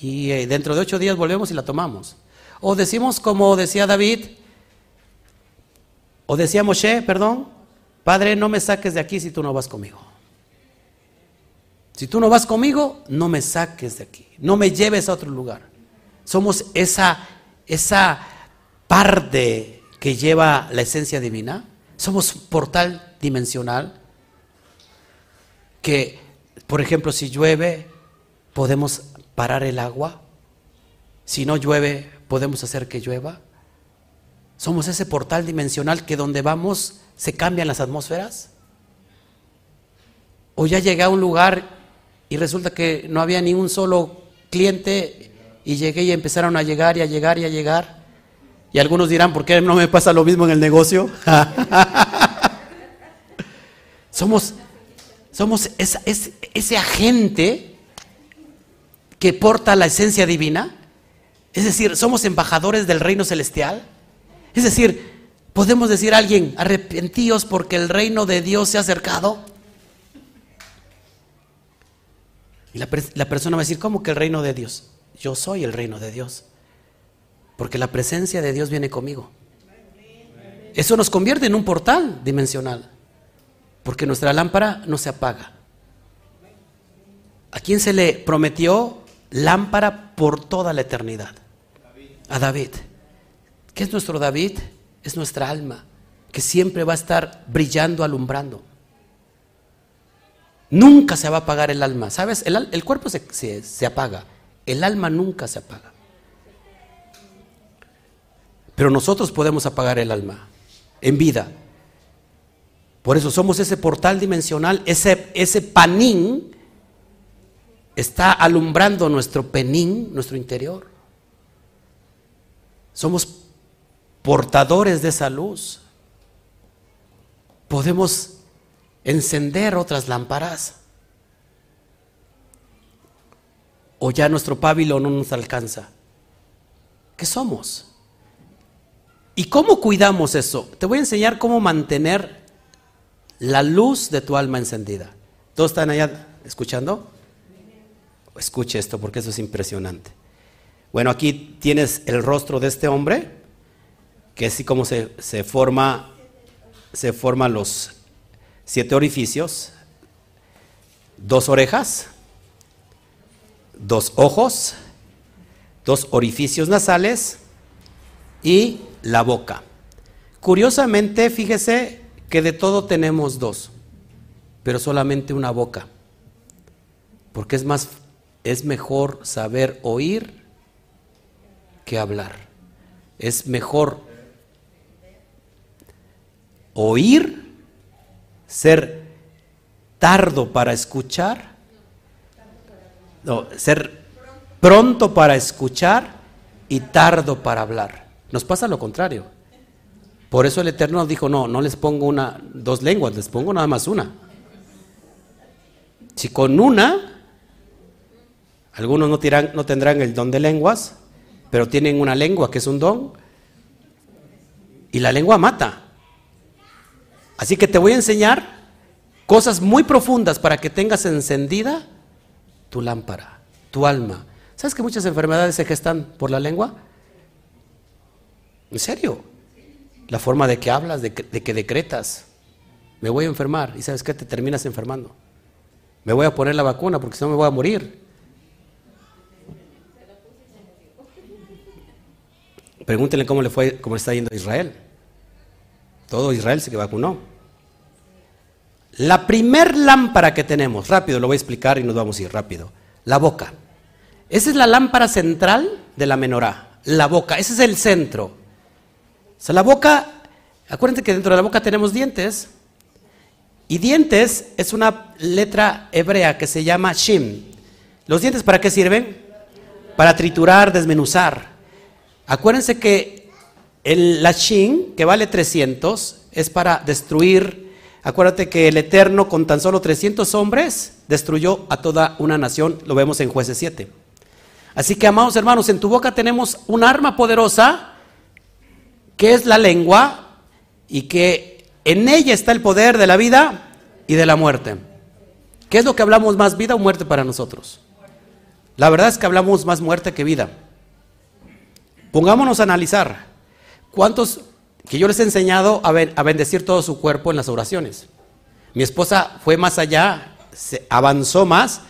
A: y eh, dentro de ocho días volvemos y la tomamos? O decimos como decía David, o decía Moshe, perdón, Padre, no me saques de aquí si tú no vas conmigo. Si tú no vas conmigo, no me saques de aquí, no me lleves a otro lugar. Somos esa, esa parte que lleva la esencia divina. Somos portal dimensional que por ejemplo, si llueve, podemos parar el agua. Si no llueve, podemos hacer que llueva. Somos ese portal dimensional que donde vamos se cambian las atmósferas. O ya llegué a un lugar y resulta que no había ni un solo cliente y llegué y empezaron a llegar y a llegar y a llegar. Y algunos dirán, ¿por qué no me pasa lo mismo en el negocio? [LAUGHS] Somos somos ese agente que porta la esencia divina. Es decir, somos embajadores del reino celestial. Es decir, podemos decir a alguien, arrepentíos porque el reino de Dios se ha acercado. Y la, la persona va a decir, ¿cómo que el reino de Dios? Yo soy el reino de Dios. Porque la presencia de Dios viene conmigo. Eso nos convierte en un portal dimensional. Porque nuestra lámpara no se apaga. ¿A quién se le prometió lámpara por toda la eternidad? A David. ¿Qué es nuestro David? Es nuestra alma, que siempre va a estar brillando, alumbrando. Nunca se va a apagar el alma. ¿Sabes? El, cuerpo se, se apaga. El alma nunca se apaga. Pero nosotros podemos apagar el alma en vida. Por eso somos ese portal dimensional, ese, ese panín está alumbrando nuestro penín, nuestro interior. Somos portadores de esa luz. Podemos encender otras lámparas. O ya nuestro pábilo no nos alcanza. ¿Qué somos? ¿Y cómo cuidamos eso? Te voy a enseñar cómo mantener la luz de tu alma encendida. ¿Todos están allá escuchando? Escuche esto porque eso es impresionante. Bueno, aquí tienes el rostro de este hombre, que así como se, se forma, se forman los siete orificios, dos orejas, dos ojos, dos orificios nasales y la boca. Curiosamente, fíjese que de todo tenemos dos, pero solamente una boca. Porque es más es mejor saber oír que hablar. Es mejor oír, ser tardo para escuchar, no, ser pronto para escuchar y tardo para hablar. Nos pasa lo contrario. Por eso el Eterno dijo, no, no les pongo una, dos lenguas, les pongo nada más una. Si con una algunos no, no tendrán el don de lenguas, pero tienen una lengua que es un don. Y la lengua mata. Así que te voy a enseñar cosas muy profundas para que tengas encendida tu lámpara, tu alma. ¿Sabes que muchas enfermedades se gestan por la lengua? ¿En serio? La forma de que hablas, de que, de que decretas. Me voy a enfermar y sabes que te terminas enfermando. Me voy a poner la vacuna porque si no me voy a morir. Pregúntenle cómo le fue, cómo está yendo a Israel. Todo Israel se que vacunó. La primer lámpara que tenemos, rápido lo voy a explicar y nos vamos a ir rápido. La boca. Esa es la lámpara central de la menorá. La boca, ese es el centro. O sea, la boca, acuérdense que dentro de la boca tenemos dientes. Y dientes es una letra hebrea que se llama shim. ¿Los dientes para qué sirven? Para triturar, desmenuzar. Acuérdense que el, la Shin, que vale 300, es para destruir. Acuérdate que el Eterno con tan solo 300 hombres destruyó a toda una nación, lo vemos en jueces 7. Así que, amados hermanos, en tu boca tenemos un arma poderosa, que es la lengua, y que en ella está el poder de la vida y de la muerte. ¿Qué es lo que hablamos más, vida o muerte para nosotros? La verdad es que hablamos más muerte que vida. Pongámonos a analizar cuántos que yo les he enseñado a, bendecir todo su cuerpo en las oraciones. Mi esposa fue más allá, se avanzó más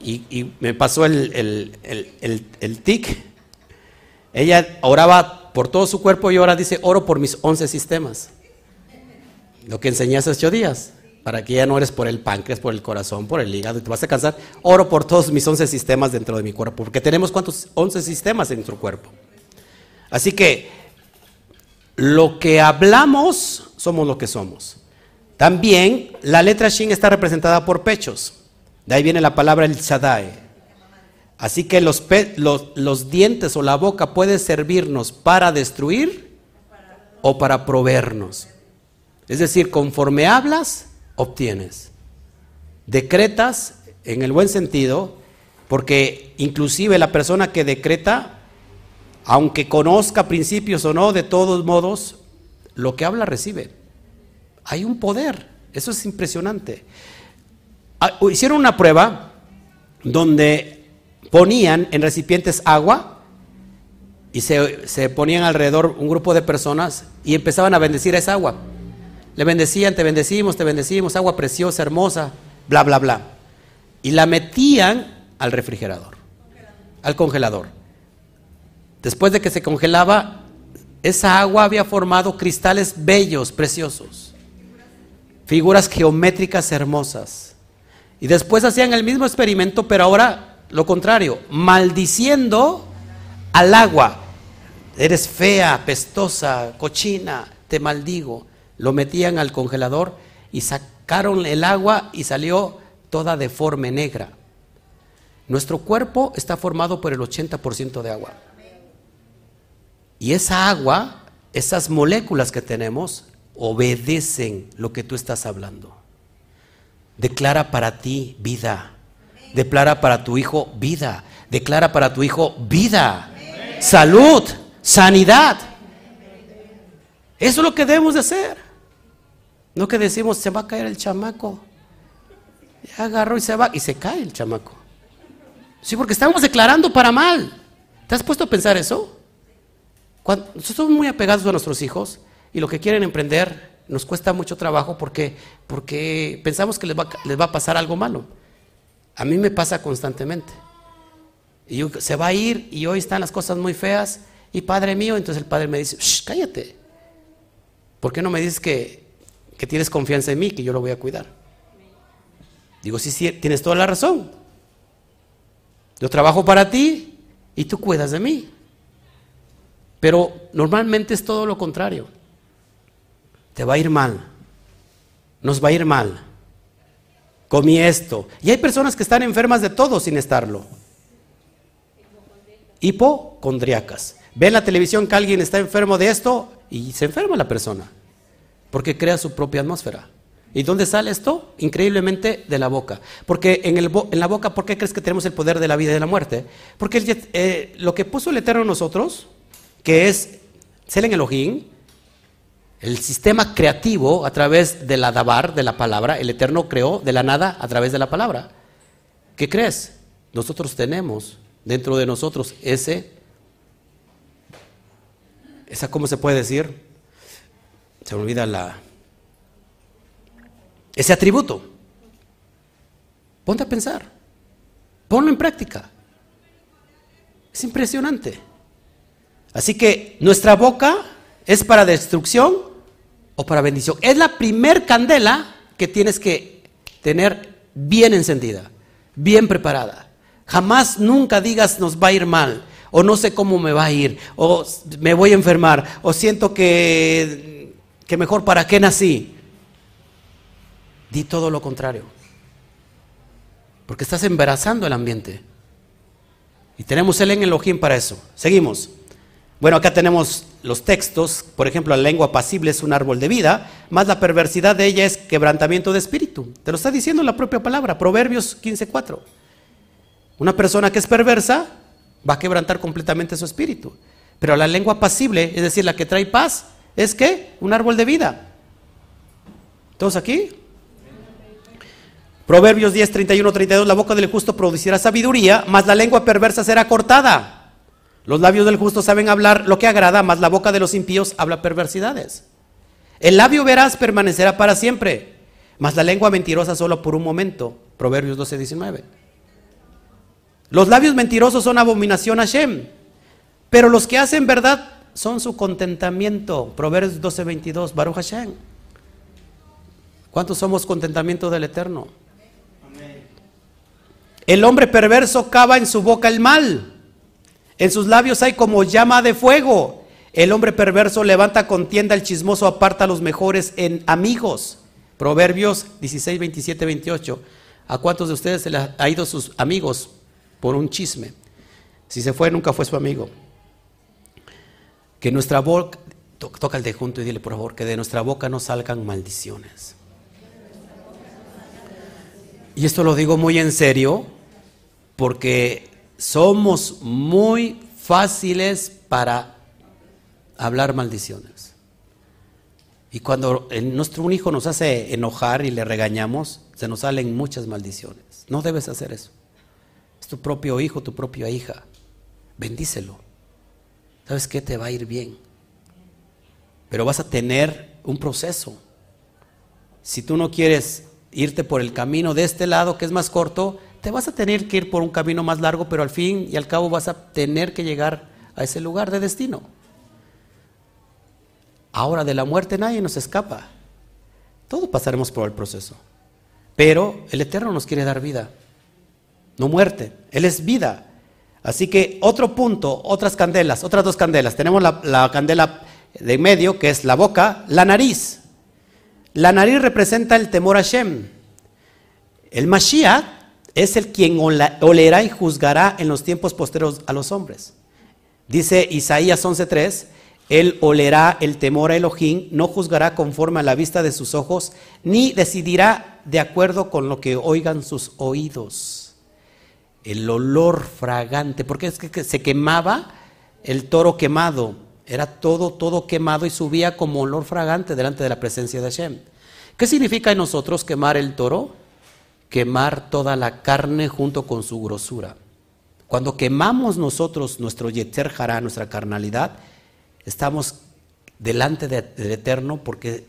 A: y, me pasó el, el, tic. Ella oraba por todo su cuerpo y ahora dice, oro por mis once sistemas. Lo que enseñé hace ocho días, para que ya no eres por el páncreas, por el corazón, por el hígado, y te vas a cansar. Oro por todos mis once sistemas dentro de mi cuerpo, porque tenemos cuántos, once sistemas en nuestro cuerpo. Así que lo que hablamos somos lo que somos. También la letra Shin está representada por pechos. De ahí viene la palabra el Shaddai. Así que los, los, dientes o la boca puede servirnos para destruir o para proveernos. Es decir, conforme hablas, obtienes. Decretas en el buen sentido, porque inclusive la persona que decreta aunque conozca principios o no, de todos modos, lo que habla recibe. Hay un poder, eso es impresionante. Ah, hicieron una prueba donde ponían en recipientes agua y se, ponían alrededor un grupo de personas y empezaban a bendecir esa agua. Le bendecían, te bendecimos, te bendecimos, agua preciosa, hermosa, bla, bla, bla. Y la metían al refrigerador, al congelador. Después de que se congelaba, esa agua había formado cristales bellos, preciosos, figuras geométricas hermosas. Y después hacían el mismo experimento, pero ahora lo contrario, maldiciendo al agua. Eres fea, pestosa, cochina, te maldigo. Lo metían al congelador y sacaron el agua y salió toda deforme, negra. Nuestro cuerpo está formado por el 80% de agua. Y esa agua, esas moléculas que tenemos, obedecen lo que tú estás hablando. Declara para ti vida. Declara para tu hijo vida. Declara para tu hijo vida. Salud. sanidad. Eso es lo que debemos de hacer. No que decimos, se va a caer el chamaco. Ya agarró y se va, y se cae el chamaco. Sí, porque estamos declarando para mal. ¿Te has puesto a pensar eso? Cuando, nosotros somos muy apegados a nuestros hijos y lo que quieren emprender nos cuesta mucho trabajo porque, porque pensamos que les va, les va a pasar algo malo. A mí me pasa constantemente. Y se va a ir y hoy están las cosas muy feas y padre mío, entonces el padre me dice, cállate. ¿Por qué no me dices que, que tienes confianza en mí, que yo lo voy a cuidar? Digo, sí, sí, tienes toda la razón. Yo trabajo para ti y tú cuidas de mí. Pero normalmente es todo lo contrario. Te va a ir mal. Nos va a ir mal. Comí esto. Y hay personas que están enfermas de todo sin estarlo. Hipocondriacas. Ven la televisión que alguien está enfermo de esto y se enferma la persona. Porque crea su propia atmósfera. ¿Y dónde sale esto? Increíblemente de la boca. Porque en, el en la boca, ¿por qué crees que tenemos el poder de la vida y de la muerte? Porque eh, lo que puso el Eterno en nosotros, que es Selen Elohim, el sistema creativo a través de la Dabar, de la palabra, el Eterno creó de la nada a través de la palabra. ¿Qué crees? Nosotros tenemos dentro de nosotros ese, esa, ¿cómo se puede decir? Se me olvida la, ese atributo. Ponte a pensar. Ponlo en práctica. Es impresionante. Así que nuestra boca es para destrucción o para bendición. Es la primer candela que tienes que tener bien encendida, bien preparada. Jamás nunca digas nos va a ir mal, o no sé cómo me va a ir, o me voy a enfermar, o siento que, que mejor para qué nací. Di todo lo contrario. Porque estás embarazando el ambiente. Y tenemos el en Elohim para eso. Seguimos. Bueno, acá tenemos los textos. Por ejemplo, la lengua pasible es un árbol de vida, más la perversidad de ella es quebrantamiento de espíritu. Te lo está diciendo la propia palabra, Proverbios 15:4. Una persona que es perversa va a quebrantar completamente su espíritu. Pero la lengua pasible, es decir, la que trae paz, es que un árbol de vida. ¿Todos aquí? Proverbios 10, 31, 32, la boca del justo producirá sabiduría, mas la lengua perversa será cortada. Los labios del justo saben hablar lo que agrada, mas la boca de los impíos habla perversidades. El labio veraz permanecerá para siempre, mas la lengua mentirosa solo por un momento. Proverbios 12, 19. Los labios mentirosos son abominación a Shem, pero los que hacen verdad son su contentamiento. Proverbios 12, 22, Baruch Hashem. ¿Cuántos somos contentamiento del Eterno? El hombre perverso cava en su boca el mal. En sus labios hay como llama de fuego. El hombre perverso levanta contienda, el chismoso aparta a los mejores en amigos. Proverbios 16, 27, 28. ¿A cuántos de ustedes se les ha ido sus amigos por un chisme? Si se fue, nunca fue su amigo. Que nuestra boca, toca el de junto y dile por favor, que de nuestra boca no salgan maldiciones. Y esto lo digo muy en serio, porque somos muy fáciles para hablar maldiciones. Y cuando nuestro hijo nos hace enojar y le regañamos, se nos salen muchas maldiciones. No debes hacer eso. Es tu propio hijo, tu propia hija. Bendícelo. ¿Sabes qué? Te va a ir bien. Pero vas a tener un proceso. Si tú no quieres irte por el camino de este lado, que es más corto, te vas a tener que ir por un camino más largo, pero al fin y al cabo vas a tener que llegar a ese lugar de destino. Ahora de la muerte nadie nos escapa. Todos pasaremos por el proceso. Pero el Eterno nos quiere dar vida, no muerte. Él es vida. Así que otro punto, otras candelas, otras dos candelas. Tenemos la, la candela de medio, que es la boca, la nariz. La nariz representa el temor a Shem. El Mashiach es el quien olerá y juzgará en los tiempos posteriores a los hombres. Dice Isaías 11:3, él olerá el temor a Elohim, no juzgará conforme a la vista de sus ojos, ni decidirá de acuerdo con lo que oigan sus oídos. El olor fragante, porque es que se quemaba el toro quemado. Era todo, todo quemado y subía como olor fragante delante de la presencia de Hashem. ¿Qué significa en nosotros quemar el toro? Quemar toda la carne junto con su grosura. Cuando quemamos nosotros nuestro yeter hará, nuestra carnalidad, estamos delante del Eterno porque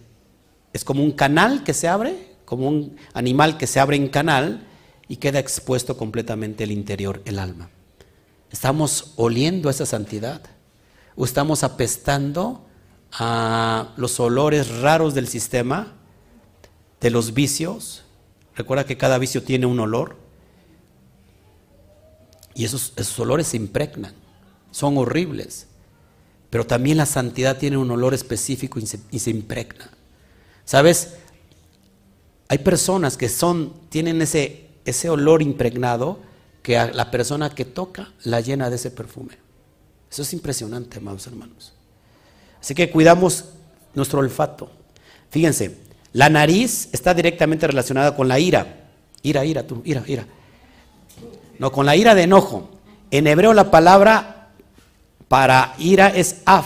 A: es como un canal que se abre, como un animal que se abre en canal y queda expuesto completamente el interior, el alma. Estamos oliendo esa santidad o estamos apestando a los olores raros del sistema, de los vicios. Recuerda que cada vicio tiene un olor. Y esos, esos olores se impregnan, son horribles. Pero también la santidad tiene un olor específico y se, impregna. ¿Sabes? Hay personas que son, tienen ese, ese olor impregnado que a la persona que toca la llena de ese perfume. Eso es impresionante, amados hermanos. Así que cuidamos nuestro olfato. Fíjense, la nariz está directamente relacionada con la ira. Ira, ira, tú, ira, ira. No, con la ira de enojo. En hebreo la palabra para ira es af,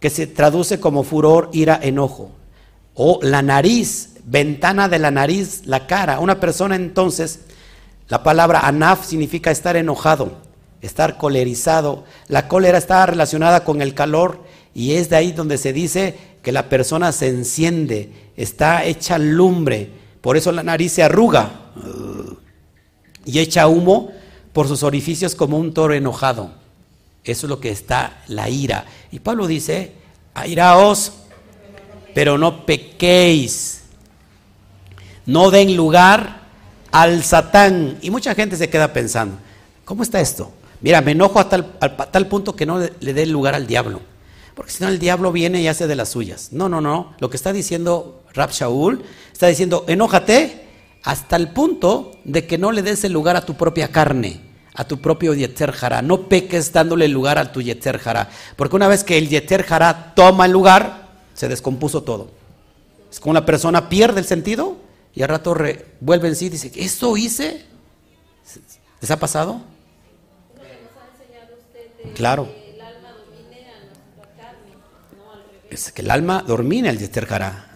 A: que se traduce como furor, ira, enojo. O la nariz, ventana de la nariz, la cara. Una persona entonces, la palabra anaf significa estar enojado estar colerizado. La cólera está relacionada con el calor y es de ahí donde se dice que la persona se enciende, está hecha lumbre. Por eso la nariz se arruga y echa humo por sus orificios como un toro enojado. Eso es lo que está la ira. Y Pablo dice, airaos, pero no pequéis. No den lugar al satán. Y mucha gente se queda pensando, ¿cómo está esto? Mira, me enojo hasta tal, punto que no le, dé lugar al diablo. Porque si no, el diablo viene y hace de las suyas. No, no, no. Lo que está diciendo Rab Shaul, está diciendo, enójate hasta el punto de que no le des el lugar a tu propia carne, a tu propio Yeter Jara. No peques dándole lugar a tu Yeter Jara. Porque una vez que el Yeter Jara toma el lugar, se descompuso todo. Es como la persona pierde el sentido y al rato vuelve en sí y dice, ¿esto hice? ¿Les ha pasado? Claro. Es que el alma domine al Yeter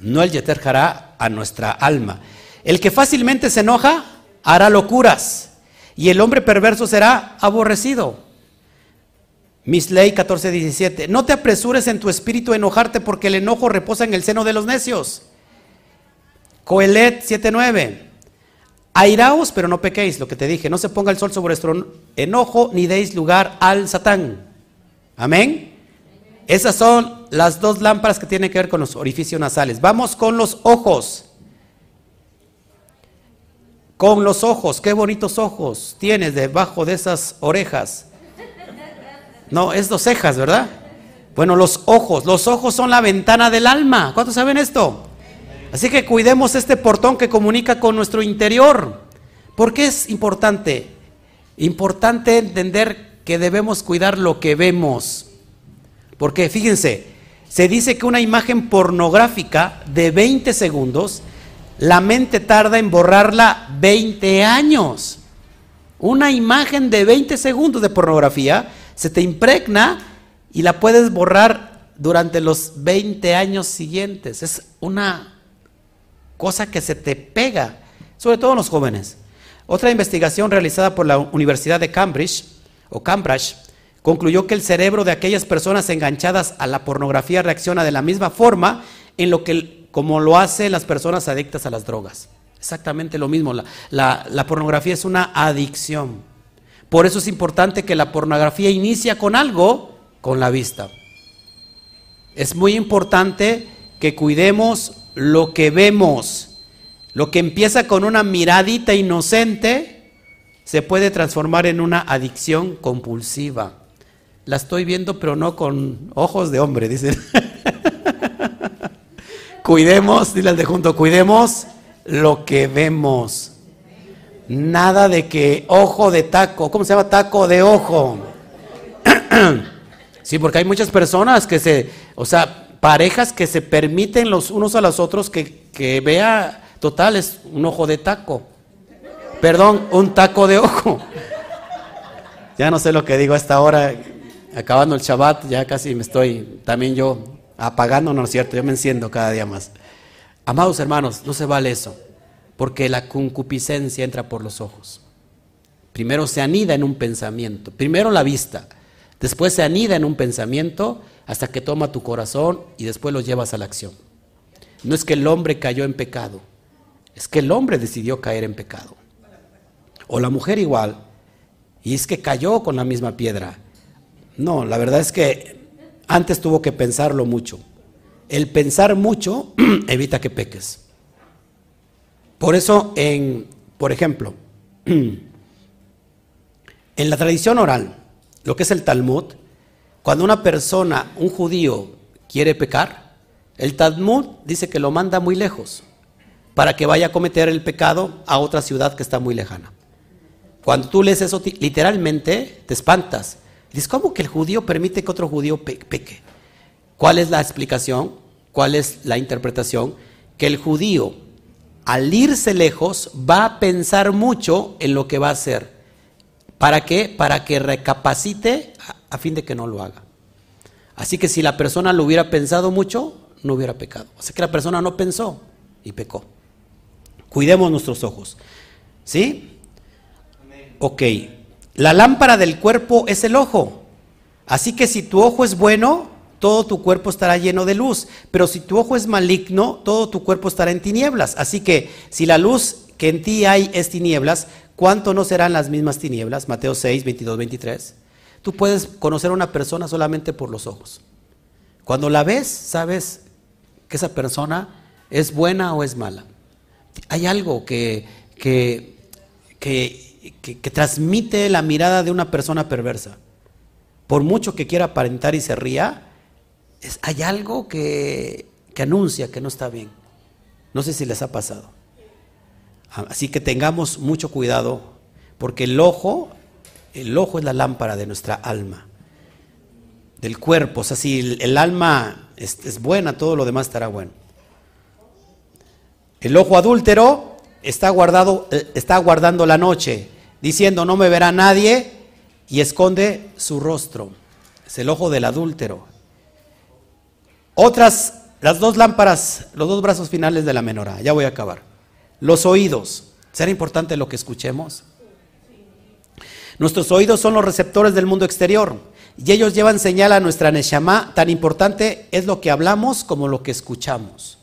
A: no el Yeter a nuestra alma. El que fácilmente se enoja hará locuras y el hombre perverso será aborrecido. Misley 14:17. No te apresures en tu espíritu a enojarte porque el enojo reposa en el seno de los necios. Coelet 7:9. Airaos, pero no pequéis, lo que te dije. No se ponga el sol sobre vuestro enojo ni deis lugar al Satán. Amén. Esas son las dos lámparas que tienen que ver con los orificios nasales. Vamos con los ojos. Con los ojos, qué bonitos ojos tienes debajo de esas orejas. No, es dos cejas, ¿verdad? Bueno, los ojos, los ojos son la ventana del alma. ¿Cuántos saben esto? Así que cuidemos este portón que comunica con nuestro interior. ¿Por qué es importante? Importante entender que debemos cuidar lo que vemos. Porque fíjense, se dice que una imagen pornográfica de 20 segundos, la mente tarda en borrarla 20 años. Una imagen de 20 segundos de pornografía se te impregna y la puedes borrar durante los 20 años siguientes. Es una cosa que se te pega, sobre todo en los jóvenes. Otra investigación realizada por la Universidad de Cambridge o Cambridge concluyó que el cerebro de aquellas personas enganchadas a la pornografía reacciona de la misma forma en lo que como lo hacen las personas adictas a las drogas. Exactamente lo mismo. La, la pornografía es una adicción. Por eso es importante que la pornografía inicia con algo, con la vista. Es muy importante que cuidemos lo que vemos, lo que empieza con una miradita inocente, se puede transformar en una adicción compulsiva. La estoy viendo, pero no con ojos de hombre, dicen. [LAUGHS] cuidemos, dile al de junto, cuidemos lo que vemos. Nada de que ojo de taco, ¿cómo se llama? Taco de ojo. [CLEARS THROAT] sí, porque hay muchas personas que se, o sea, parejas que se permiten los unos a los otros que, vea, total, es un ojo de taco. Perdón, un taco de ojo. [LAUGHS] Ya no sé lo que digo a esta hora. Acabando el Shabbat, ya casi me estoy también yo apagando, no es cierto, yo me enciendo cada día más. Amados hermanos, no se vale eso, porque la concupiscencia entra por los ojos. Primero se anida en un pensamiento, primero la vista, después se anida en un pensamiento hasta que toma tu corazón y después lo llevas a la acción. No es que el hombre cayó en pecado, es que el hombre decidió caer en pecado. O la mujer igual, y es que cayó con la misma piedra. No, la verdad es que antes tuvo que pensarlo mucho. El pensar mucho [CLEARS THROAT] evita que peques. Por eso, en, por ejemplo, [CLEARS THROAT] en la tradición oral, lo que es el Talmud, cuando una persona, un judío, quiere pecar, el Talmud dice que lo manda muy lejos para que vaya a cometer el pecado a otra ciudad que está muy lejana. Cuando tú lees eso, literalmente te espantas. Dices, ¿cómo que el judío permite que otro judío peque? ¿Cuál es la explicación? ¿Cuál es la interpretación? Que el judío, al irse lejos, va a pensar mucho en lo que va a hacer. ¿Para qué? Para que recapacite a fin de que no lo haga. Así que si la persona lo hubiera pensado mucho, no hubiera pecado. O que la persona no pensó y pecó. Cuidemos nuestros ojos. ¿Sí? Ok, la lámpara del cuerpo es el ojo. Así que si tu ojo es bueno, todo tu cuerpo estará lleno de luz. Pero si tu ojo es maligno, todo tu cuerpo estará en tinieblas. Así que si la luz que en ti hay es tinieblas, ¿cuánto no serán las mismas tinieblas? Mateo 6, 22, 23. Tú puedes conocer a una persona solamente por los ojos. Cuando la ves, sabes que esa persona es buena o es mala. Hay algo que, que, que que, transmite la mirada de una persona perversa. Por mucho que quiera aparentar y se ría, hay algo que, que anuncia que no está bien. No sé si les ha pasado. Así que tengamos mucho cuidado, porque el ojo, el ojo es la lámpara de nuestra alma, del cuerpo. O sea, si el, alma es, es, buena, todo lo demás estará bueno. El ojo adúltero está, guardado, eh, está guardando la noche, diciendo no me verá nadie y esconde su rostro. Es el ojo del adúltero. Otras, las dos lámparas, los dos brazos finales de la menorá, ya voy a acabar. Los oídos, ¿será importante lo que escuchemos? Nuestros oídos son los receptores del mundo exterior y ellos llevan señal a nuestra Neshama. Tan importante es lo que hablamos como lo que escuchamos.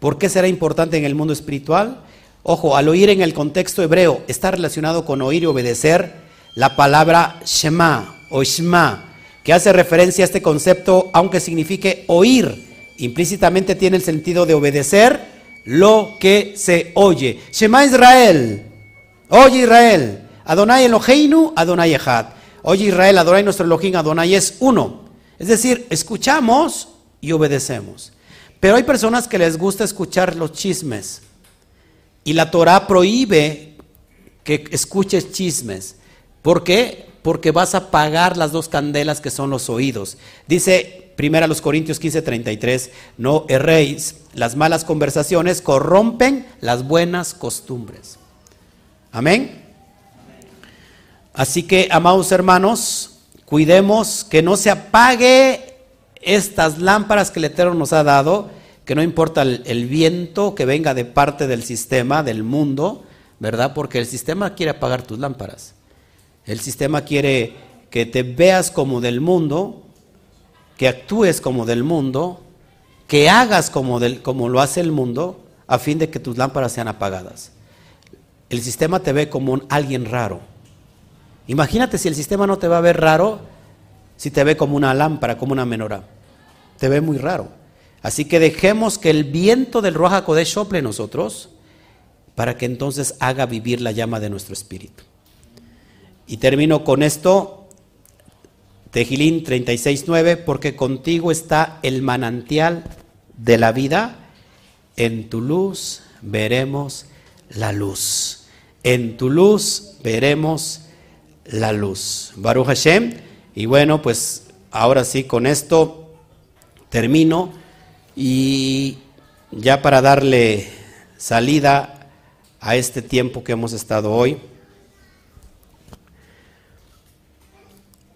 A: ¿Por qué será importante en el mundo espiritual? Ojo, al oír en el contexto hebreo está relacionado con oír y obedecer la palabra Shema o Shema, que hace referencia a este concepto, aunque signifique oír, implícitamente tiene el sentido de obedecer lo que se oye. Shema Israel, oye Israel, Adonai Eloheinu, Adonai Echad. Oye Israel, Adonai nuestro Elohim, Adonai es uno. Es decir, escuchamos y obedecemos. Pero hay personas que les gusta escuchar los chismes y la Torah prohíbe que escuches chismes. ¿Por qué? Porque vas a apagar las dos candelas que son los oídos. Dice primero los Corintios 15:33, no erréis, las malas conversaciones corrompen las buenas costumbres. Amén. Así que, amados hermanos, cuidemos que no se apague estas lámparas que el Eterno nos ha dado que no importa el, viento que venga de parte del sistema, del mundo, ¿verdad? Porque el sistema quiere apagar tus lámparas. El sistema quiere que te veas como del mundo, que actúes como del mundo, que hagas como, del, como lo hace el mundo, a fin de que tus lámparas sean apagadas. El sistema te ve como un, alguien raro. Imagínate si el sistema no te va a ver raro, si te ve como una lámpara, como una menora. Te ve muy raro. Así que dejemos que el viento del Roja Kodesh sople nosotros para que entonces haga vivir la llama de nuestro espíritu. Y termino con esto, Tejilín 36.9, porque contigo está el manantial de la vida, en tu luz veremos la luz. En tu luz veremos la luz. Baruch Hashem. Y bueno, pues ahora sí, con esto termino. Y ya para darle salida a este tiempo que hemos estado hoy,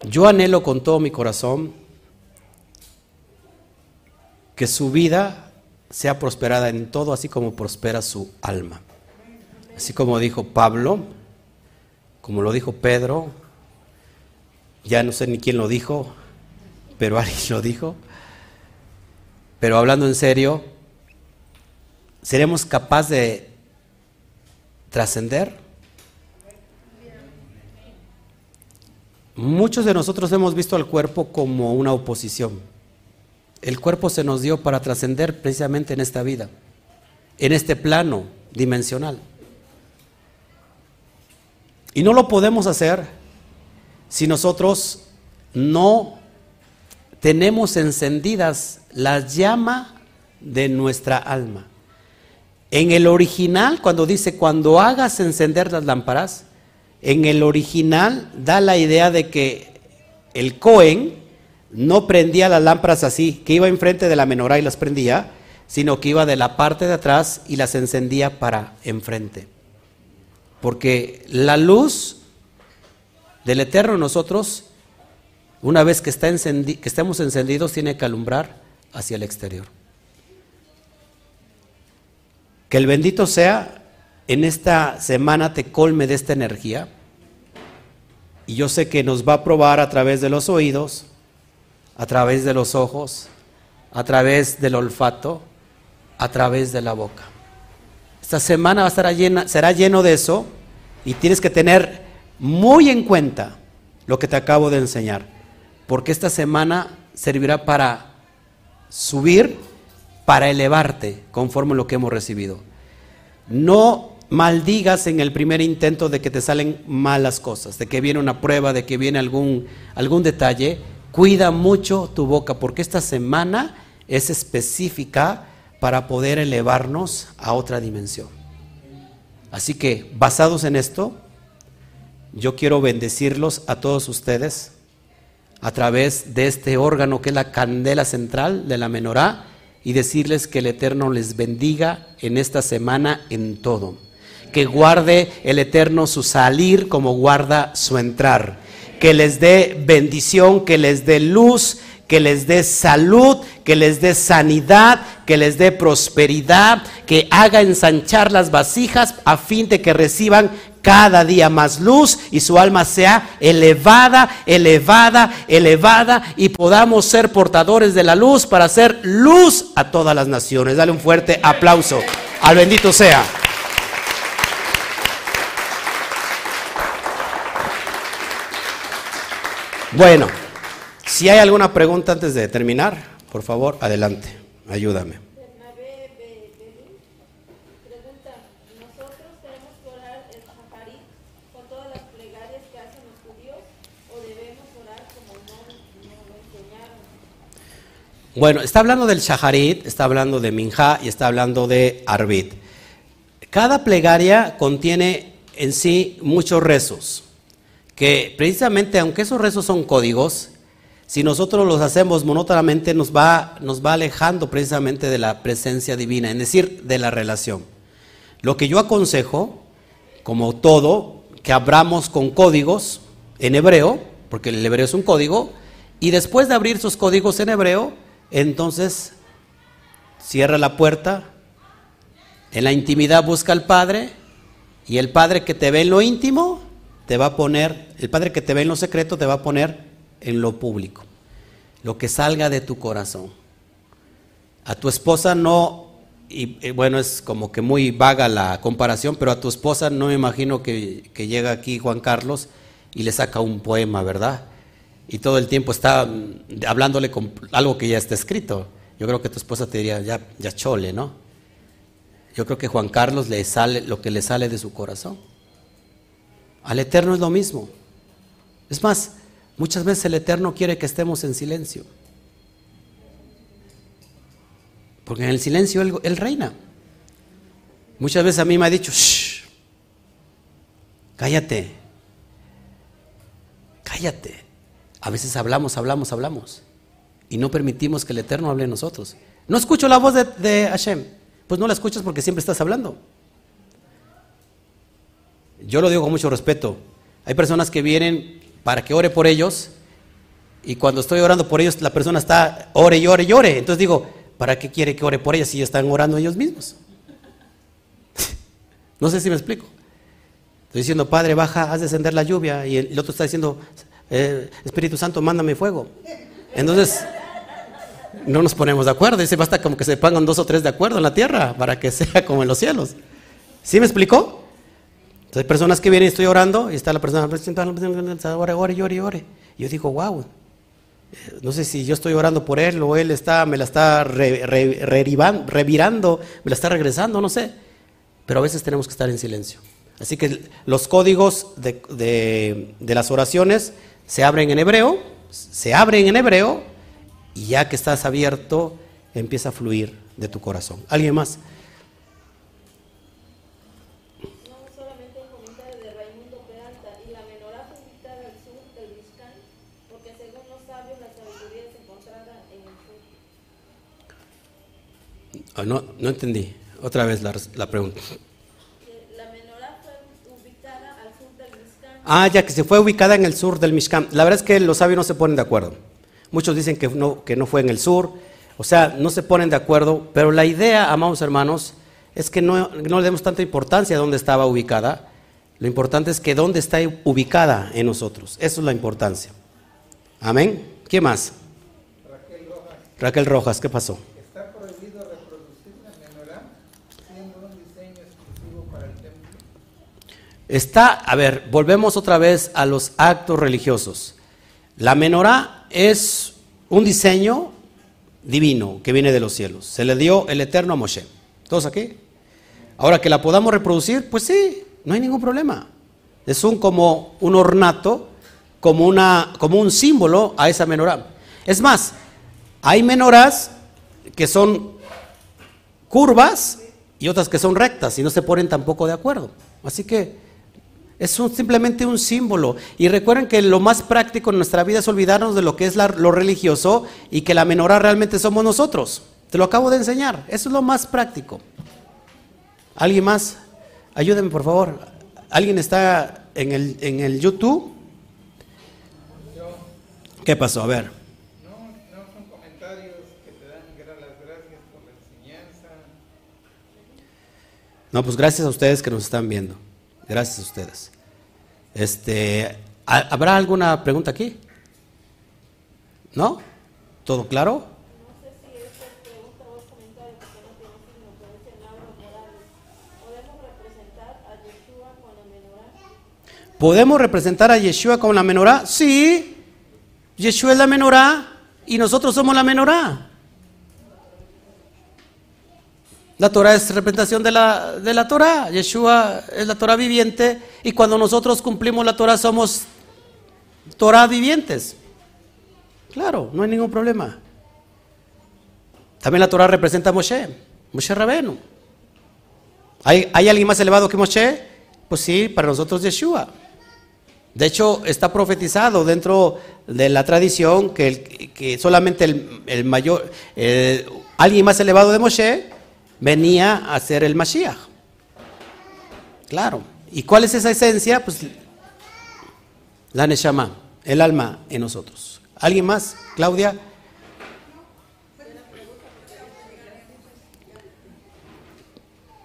A: yo anhelo con todo mi corazón que su vida sea prosperada en todo, así como prospera su alma. Así como dijo Pablo, como lo dijo Pedro, ya no sé ni quién lo dijo, pero [LAUGHS] alguien lo dijo. Pero hablando en serio, ¿seremos capaces de trascender? Muchos de nosotros hemos visto al cuerpo como una oposición. El cuerpo se nos dio para trascender precisamente en esta vida, en este plano dimensional. Y no lo podemos hacer si nosotros no tenemos encendidas la llama de nuestra alma. En el original, cuando dice, cuando hagas encender las lámparas, en el original da la idea de que el Cohen no prendía las lámparas así, que iba enfrente de la menorá y las prendía, sino que iba de la parte de atrás y las encendía para enfrente. Porque la luz del Eterno en nosotros, una vez que, está que estemos encendidos, tiene que alumbrar hacia el exterior. Que el bendito sea en esta semana te colme de esta energía. Y yo sé que nos va a probar a través de los oídos, a través de los ojos, a través del olfato, a través de la boca. Esta semana va a estar llena, será lleno de eso y tienes que tener muy en cuenta lo que te acabo de enseñar, porque esta semana servirá para subir, para elevarte conforme a lo que hemos recibido. No maldigas en el primer intento de que te salen malas cosas, de que viene una prueba, de que viene algún, algún detalle. Cuida mucho tu boca, porque esta semana es específica para poder elevarnos a otra dimensión. Así que, basados en esto, yo quiero bendecirlos a todos ustedes a través de este órgano que es la candela central de la menorá y decirles que el Eterno les bendiga en esta semana en todo. Que guarde el Eterno su salir como guarda su entrar. Que les dé bendición, que les dé luz, que les dé salud, que les dé sanidad, que les dé prosperidad, que haga ensanchar las vasijas a fin de que reciban cada día más luz y su alma sea elevada, elevada, elevada y podamos ser portadores de la luz para hacer luz a todas las naciones. Dale un fuerte aplauso al bendito sea. Bueno, si hay alguna pregunta antes de terminar, por favor, adelante, ayúdame. Bueno, está hablando del Shaharit, está hablando de Minja y está hablando de Arbit. Cada plegaria contiene en sí muchos rezos, que precisamente, aunque esos rezos son códigos, si nosotros los hacemos monótonamente nos va, nos va alejando precisamente de la presencia divina, es decir, de la relación. Lo que yo aconsejo, como todo, que abramos con códigos en hebreo, porque el hebreo es un código, y después de abrir sus códigos en hebreo, entonces, cierra la puerta, en la intimidad busca al Padre y el Padre que te ve en lo íntimo te va a poner, el Padre que te ve en lo secreto te va a poner en lo público, lo que salga de tu corazón. A tu esposa no, y, bueno, es como que muy vaga la comparación, pero a tu esposa no me imagino que, que llega aquí Juan Carlos y le saca un poema, ¿verdad? Y todo el tiempo está mm, hablándole con algo que ya está escrito. Yo creo que tu esposa te diría, ya, ya chole, ¿no? Yo creo que Juan Carlos le sale lo que le sale de su corazón. Al Eterno es lo mismo. Es más, muchas veces el Eterno quiere que estemos en silencio. Porque en el silencio él, él reina. Muchas veces a mí me ha dicho, Shh, cállate, cállate. A veces hablamos, hablamos, hablamos. Y no permitimos que el Eterno hable en nosotros. No escucho la voz de, Hashem. Pues no la escuchas porque siempre estás hablando. Yo lo digo con mucho respeto. Hay personas que vienen para que ore por ellos Y cuando estoy orando por ellos, la persona está ore y ore y ore. Entonces digo, ¿para qué quiere que ore por ellos si están orando ellos mismos? [LAUGHS] no sé si me explico. Estoy diciendo, Padre, baja, haz descender la lluvia. Y el otro está diciendo, eh, Espíritu Santo, mándame fuego. Entonces, no nos ponemos de acuerdo. Dice, basta como que se pongan dos o tres de acuerdo en la tierra para que [LAUGHS] sea como en los cielos. ¿Sí me explicó? Entonces, hay personas que vienen y estoy orando y está la persona, ore, ore, ore, ore. Yo digo, wow, no sé si yo estoy orando por él o él está, me la está revirando, me la está regresando, no sé. Pero a veces tenemos que estar en silencio. Así que los códigos de las oraciones se abren en hebreo, se abren en hebreo y ya que estás abierto, empieza a fluir de tu corazón. ¿Alguien más? Ah, no, no entendí. Otra vez la, pregunta. Mishkan. Ah, ya que se fue ubicada en el sur del Mishkan. La verdad es que los sabios no se ponen de acuerdo. Muchos dicen que no, que no fue en el sur. O sea, no se ponen de acuerdo. Pero la idea, amados hermanos, es que no, no le demos tanta importancia a dónde estaba ubicada. Lo importante es que dónde está ubicada en nosotros. Eso es la importancia. Amén. ¿Qué más? Raquel Rojas. Raquel Rojas, ¿qué pasó? Está, a ver, volvemos otra vez a los actos religiosos. La menorá es un diseño divino que viene de los cielos. Se le dio el eterno a Moshe. ¿Todos aquí? Ahora que la podamos reproducir, pues sí, no hay ningún problema. Es un como un ornato, como, una, como un símbolo a esa menorá. Es más, hay menorás que son curvas y otras que son rectas y no se ponen tampoco de acuerdo. Así que es simplemente un símbolo. Y recuerden que lo más práctico en nuestra vida es olvidarnos de lo que es lo religioso y que la menorá realmente somos nosotros. Te lo acabo de enseñar. Eso es lo más práctico. ¿Alguien más? Ayúdenme, por favor. ¿Alguien está en el, en el YouTube? ¿Qué pasó? A ver. No, no son comentarios que te dan las gracias por la enseñanza. No, pues gracias a ustedes que nos están viendo. Gracias a ustedes. Este, ¿Habrá alguna pregunta aquí? ¿No? ¿Todo claro? ¿Podemos representar a Yeshua con la menorá? Sí. Yeshua es la menorá y nosotros somos la menorá. La Torah es representación de la, de la Torah. Yeshua es la Torah viviente y cuando nosotros cumplimos la Torah somos Torah vivientes. Claro, no hay ningún problema. También la Torah representa a Moshe, Moshe Rabenu. ¿Hay, ¿Hay alguien más elevado que Moshe? Pues sí, para nosotros Yeshua. De hecho, está profetizado dentro de la tradición que, que solamente el, mayor, alguien más elevado de Moshe venía a ser el Mashiach. Claro. ¿Y cuál es esa esencia? Pues la Neshama, el alma en nosotros. ¿Alguien más? Claudia.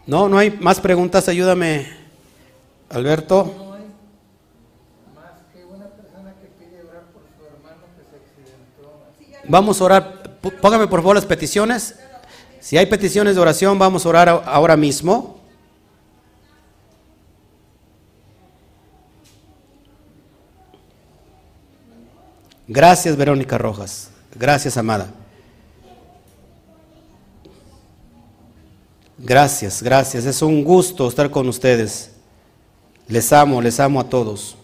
A: No, no hay más preguntas. Ayúdame, Alberto. Vamos a orar. Póngame por favor las peticiones. Si hay peticiones de oración, vamos a orar ahora mismo. Gracias, Verónica Rojas. Gracias, amada. Gracias, gracias. Es un gusto estar con ustedes. Les amo, les amo a todos.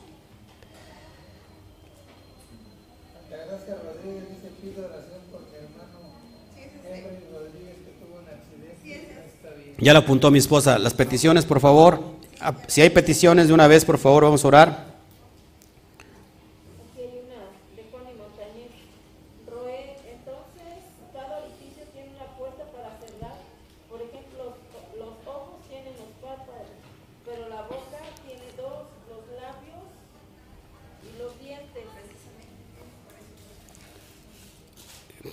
A: Ya lo apuntó mi esposa. Las peticiones, por favor. Ah, si hay peticiones de una vez, por favor, vamos a orar.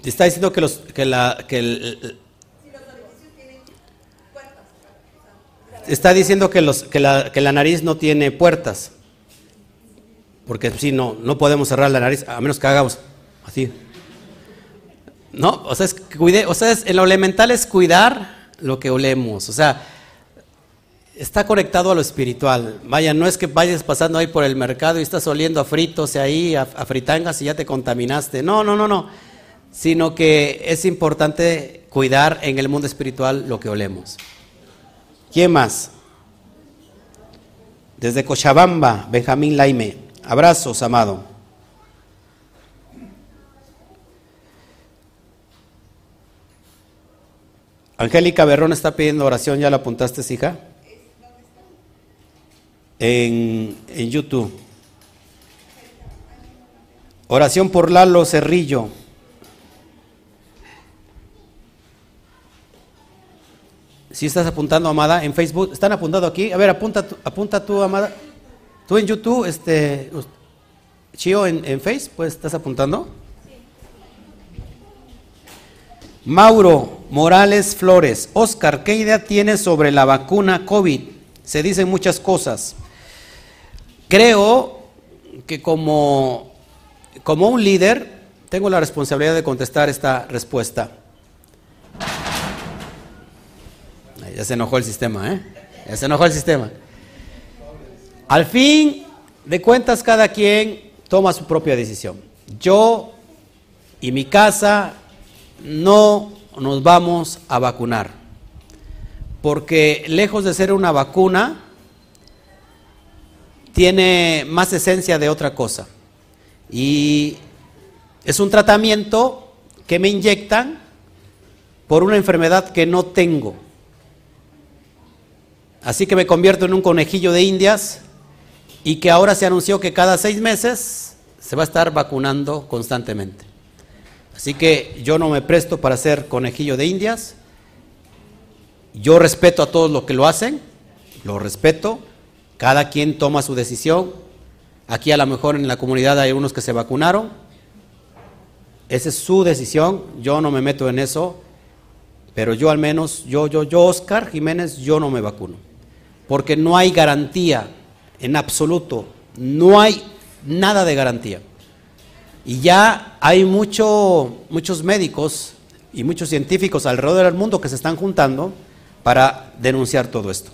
A: Está diciendo que, los, que, la, que el, está diciendo que, los, que, la, nariz no tiene puertas. Porque si no, no podemos cerrar la nariz, a menos que hagamos así. No, o sea, es, cuide, o sea en lo elemental es cuidar lo que olemos. O sea, está conectado a lo espiritual. Vaya, no es que vayas pasando ahí por el mercado y estás oliendo a fritos y ahí, a fritangas y ya te contaminaste. No, no, no, no. Sino que es importante cuidar en el mundo espiritual lo que olemos. ¿Quién más? Desde Cochabamba, Benjamín Laime. Abrazos, amado. Angélica Berrón está pidiendo oración, ¿ya la apuntaste, hija? En, en YouTube. Oración por Lalo Cerrillo. Si estás apuntando, Amada, en Facebook, ¿están apuntando aquí? A ver, apunta, apunta tú, Amada. Tú en YouTube, este, Chio, en, en Facebook, pues, ¿estás apuntando? Mauro Morales Flores. Oscar, ¿qué idea tienes sobre la vacuna COVID? Se dicen muchas cosas. Creo que como, como un líder tengo la responsabilidad de contestar esta respuesta. Ya se enojó el sistema, ¿eh? Ya se enojó el sistema. Al fin de cuentas, cada quien toma su propia decisión. Yo y mi casa no nos vamos a vacunar. Porque lejos de ser una vacuna, tiene más esencia de otra cosa. Y es un tratamiento que me inyectan por una enfermedad que no tengo. Así que me convierto en un conejillo de indias y que ahora se anunció que cada seis meses se va a estar vacunando constantemente. Así que yo no me presto para ser conejillo de indias. Yo respeto a todos los que lo hacen, lo respeto. Cada quien toma su decisión. Aquí a lo mejor en la comunidad hay unos que se vacunaron. Esa es su decisión. Yo no me meto en eso. Pero yo al menos, yo, yo, yo, Oscar Jiménez, yo no me vacuno porque no hay garantía en absoluto, no hay nada de garantía. Y ya hay mucho, muchos médicos y muchos científicos alrededor del mundo que se están juntando para denunciar todo esto.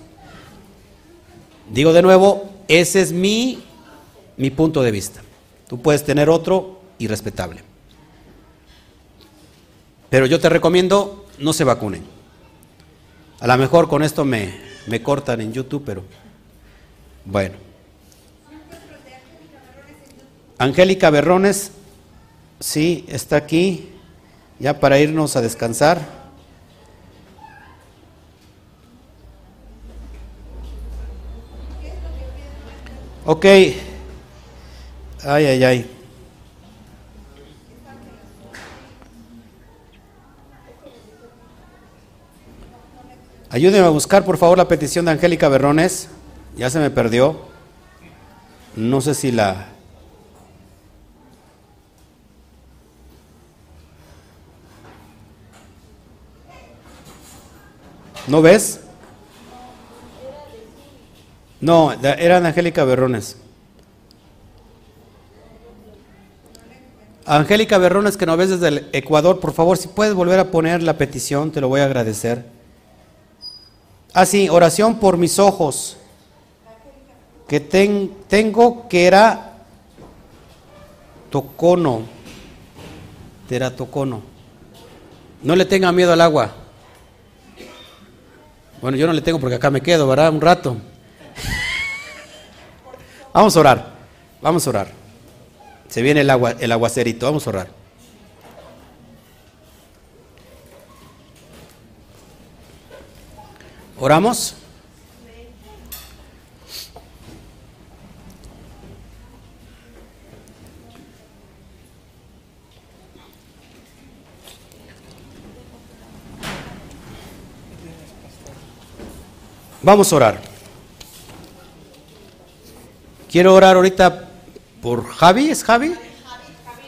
A: Digo de nuevo, ese es mi, mi punto de vista. Tú puedes tener otro irrespetable. Pero yo te recomiendo, no se vacunen. A lo mejor con esto me, me cortan en YouTube, pero bueno. Angélica Berrones, sí, está aquí, ya para irnos a descansar. Ok. Ay, ay, ay. Ayúdenme a buscar, por favor, la petición de Angélica Berrones. Ya se me perdió. No sé si la... ¿No ves? No, era de Angélica Berrones. Angélica Berrones, que no ves desde el Ecuador, por favor, si puedes volver a poner la petición, te lo voy a agradecer. Así, ah, oración por mis ojos, que tengo que era tocono, teratocono. No le tenga miedo al agua. Bueno, yo no le tengo porque acá me quedo, ¿verdad? Un rato. [LAUGHS] vamos a orar, vamos a orar. Se viene el, agua, el aguacerito, vamos a orar. ¿Oramos? Vamos a orar. Quiero orar ahorita por Javi, ¿es Javi?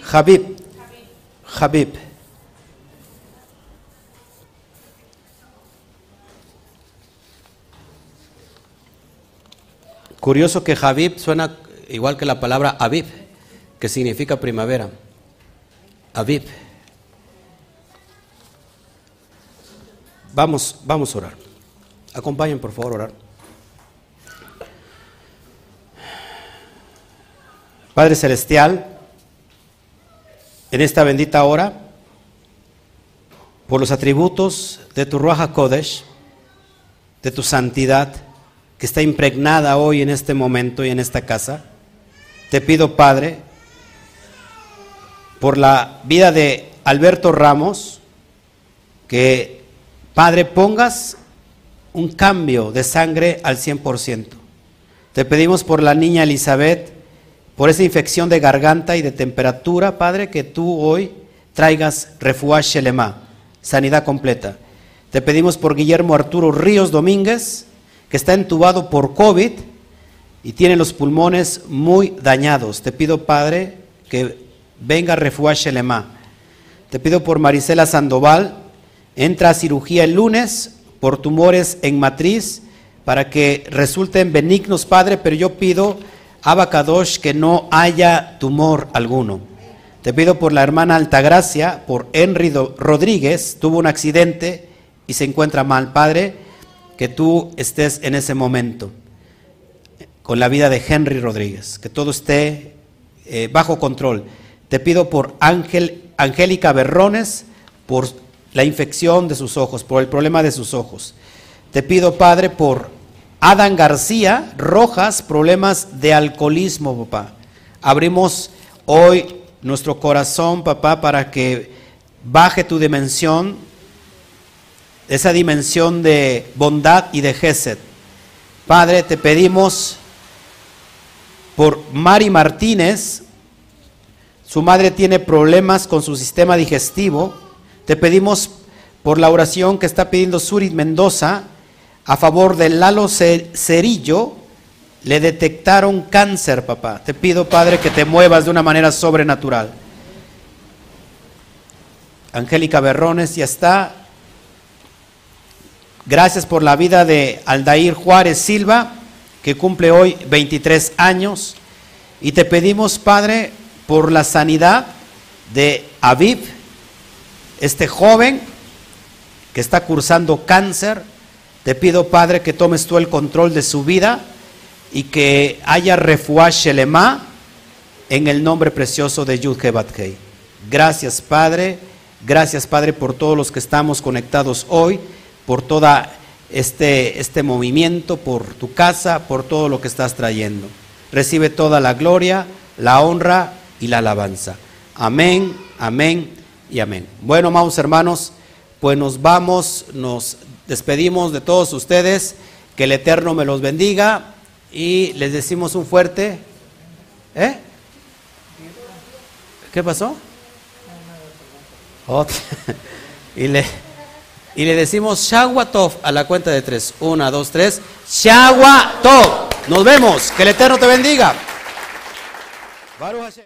A: Javib. Javib. Curioso que Javib suena igual que la palabra Aviv, que significa primavera. Aviv. Vamos, vamos a orar. Acompañen por favor a orar. Padre Celestial, en esta bendita hora, por los atributos de tu Ruach Kodesh, de tu santidad, está impregnada hoy en este momento y en esta casa, te pido, Padre, por la vida de Alberto Ramos, que, Padre, pongas un cambio de sangre al 100%. Te pedimos por la niña Elizabeth, por esa infección de garganta y de temperatura, Padre, que tú hoy traigas refuash shelema, sanidad completa. Te pedimos por Guillermo Arturo Ríos Domínguez, que está entubado por COVID y tiene los pulmones muy dañados. Te pido, Padre, que venga refuash shelema. Te pido por Marisela Sandoval, entra a cirugía el lunes por tumores en matriz para que resulten benignos, Padre, pero yo pido Abacadosh que no haya tumor alguno. Te pido por la hermana Altagracia, por Henry Rodríguez, tuvo un accidente y se encuentra mal. Padre, que tú estés en ese momento con la vida de Henry Rodríguez, que todo esté eh, bajo control. Te pido por Ángel, Angélica Berrones, por la infección de sus ojos, por el problema de sus ojos. Te pido, Padre, por Adán García Rojas, problemas de alcoholismo, papá. Abrimos hoy nuestro corazón, papá, para que baje tu dimensión, esa dimensión de bondad y de gesed. Padre, te pedimos por Mari Martínez, su madre tiene problemas con su sistema digestivo. Te pedimos por la oración que está pidiendo Surit Mendoza, a favor de Lalo Cerillo, le detectaron cáncer, papá. Te pido, Padre, que te muevas de una manera sobrenatural. Angélica Berrones ya está. Gracias por la vida de Aldair Juárez Silva, que cumple hoy 23 años. Y te pedimos, Padre, por la sanidad de Aviv, este joven que está cursando cáncer te pido, Padre, que tomes tú el control de su vida y que haya refuash shelema en el nombre precioso de Yud Hebatkei. Gracias, Padre. Gracias, Padre, por todos los que estamos conectados hoy, por todo este, este movimiento, por tu casa, por todo lo que estás trayendo. Recibe toda la gloria, la honra y la alabanza. Amén, amén y amén. Bueno, amados hermanos, pues nos vamos, nos despedimos de todos ustedes, que el Eterno me los bendiga y les decimos un fuerte... ¿Eh? ¿Qué pasó? [LAUGHS] y, le, y le decimos Shawatov a la cuenta de tres. Una, dos, tres. Shawatov. Nos vemos. Que el Eterno te bendiga.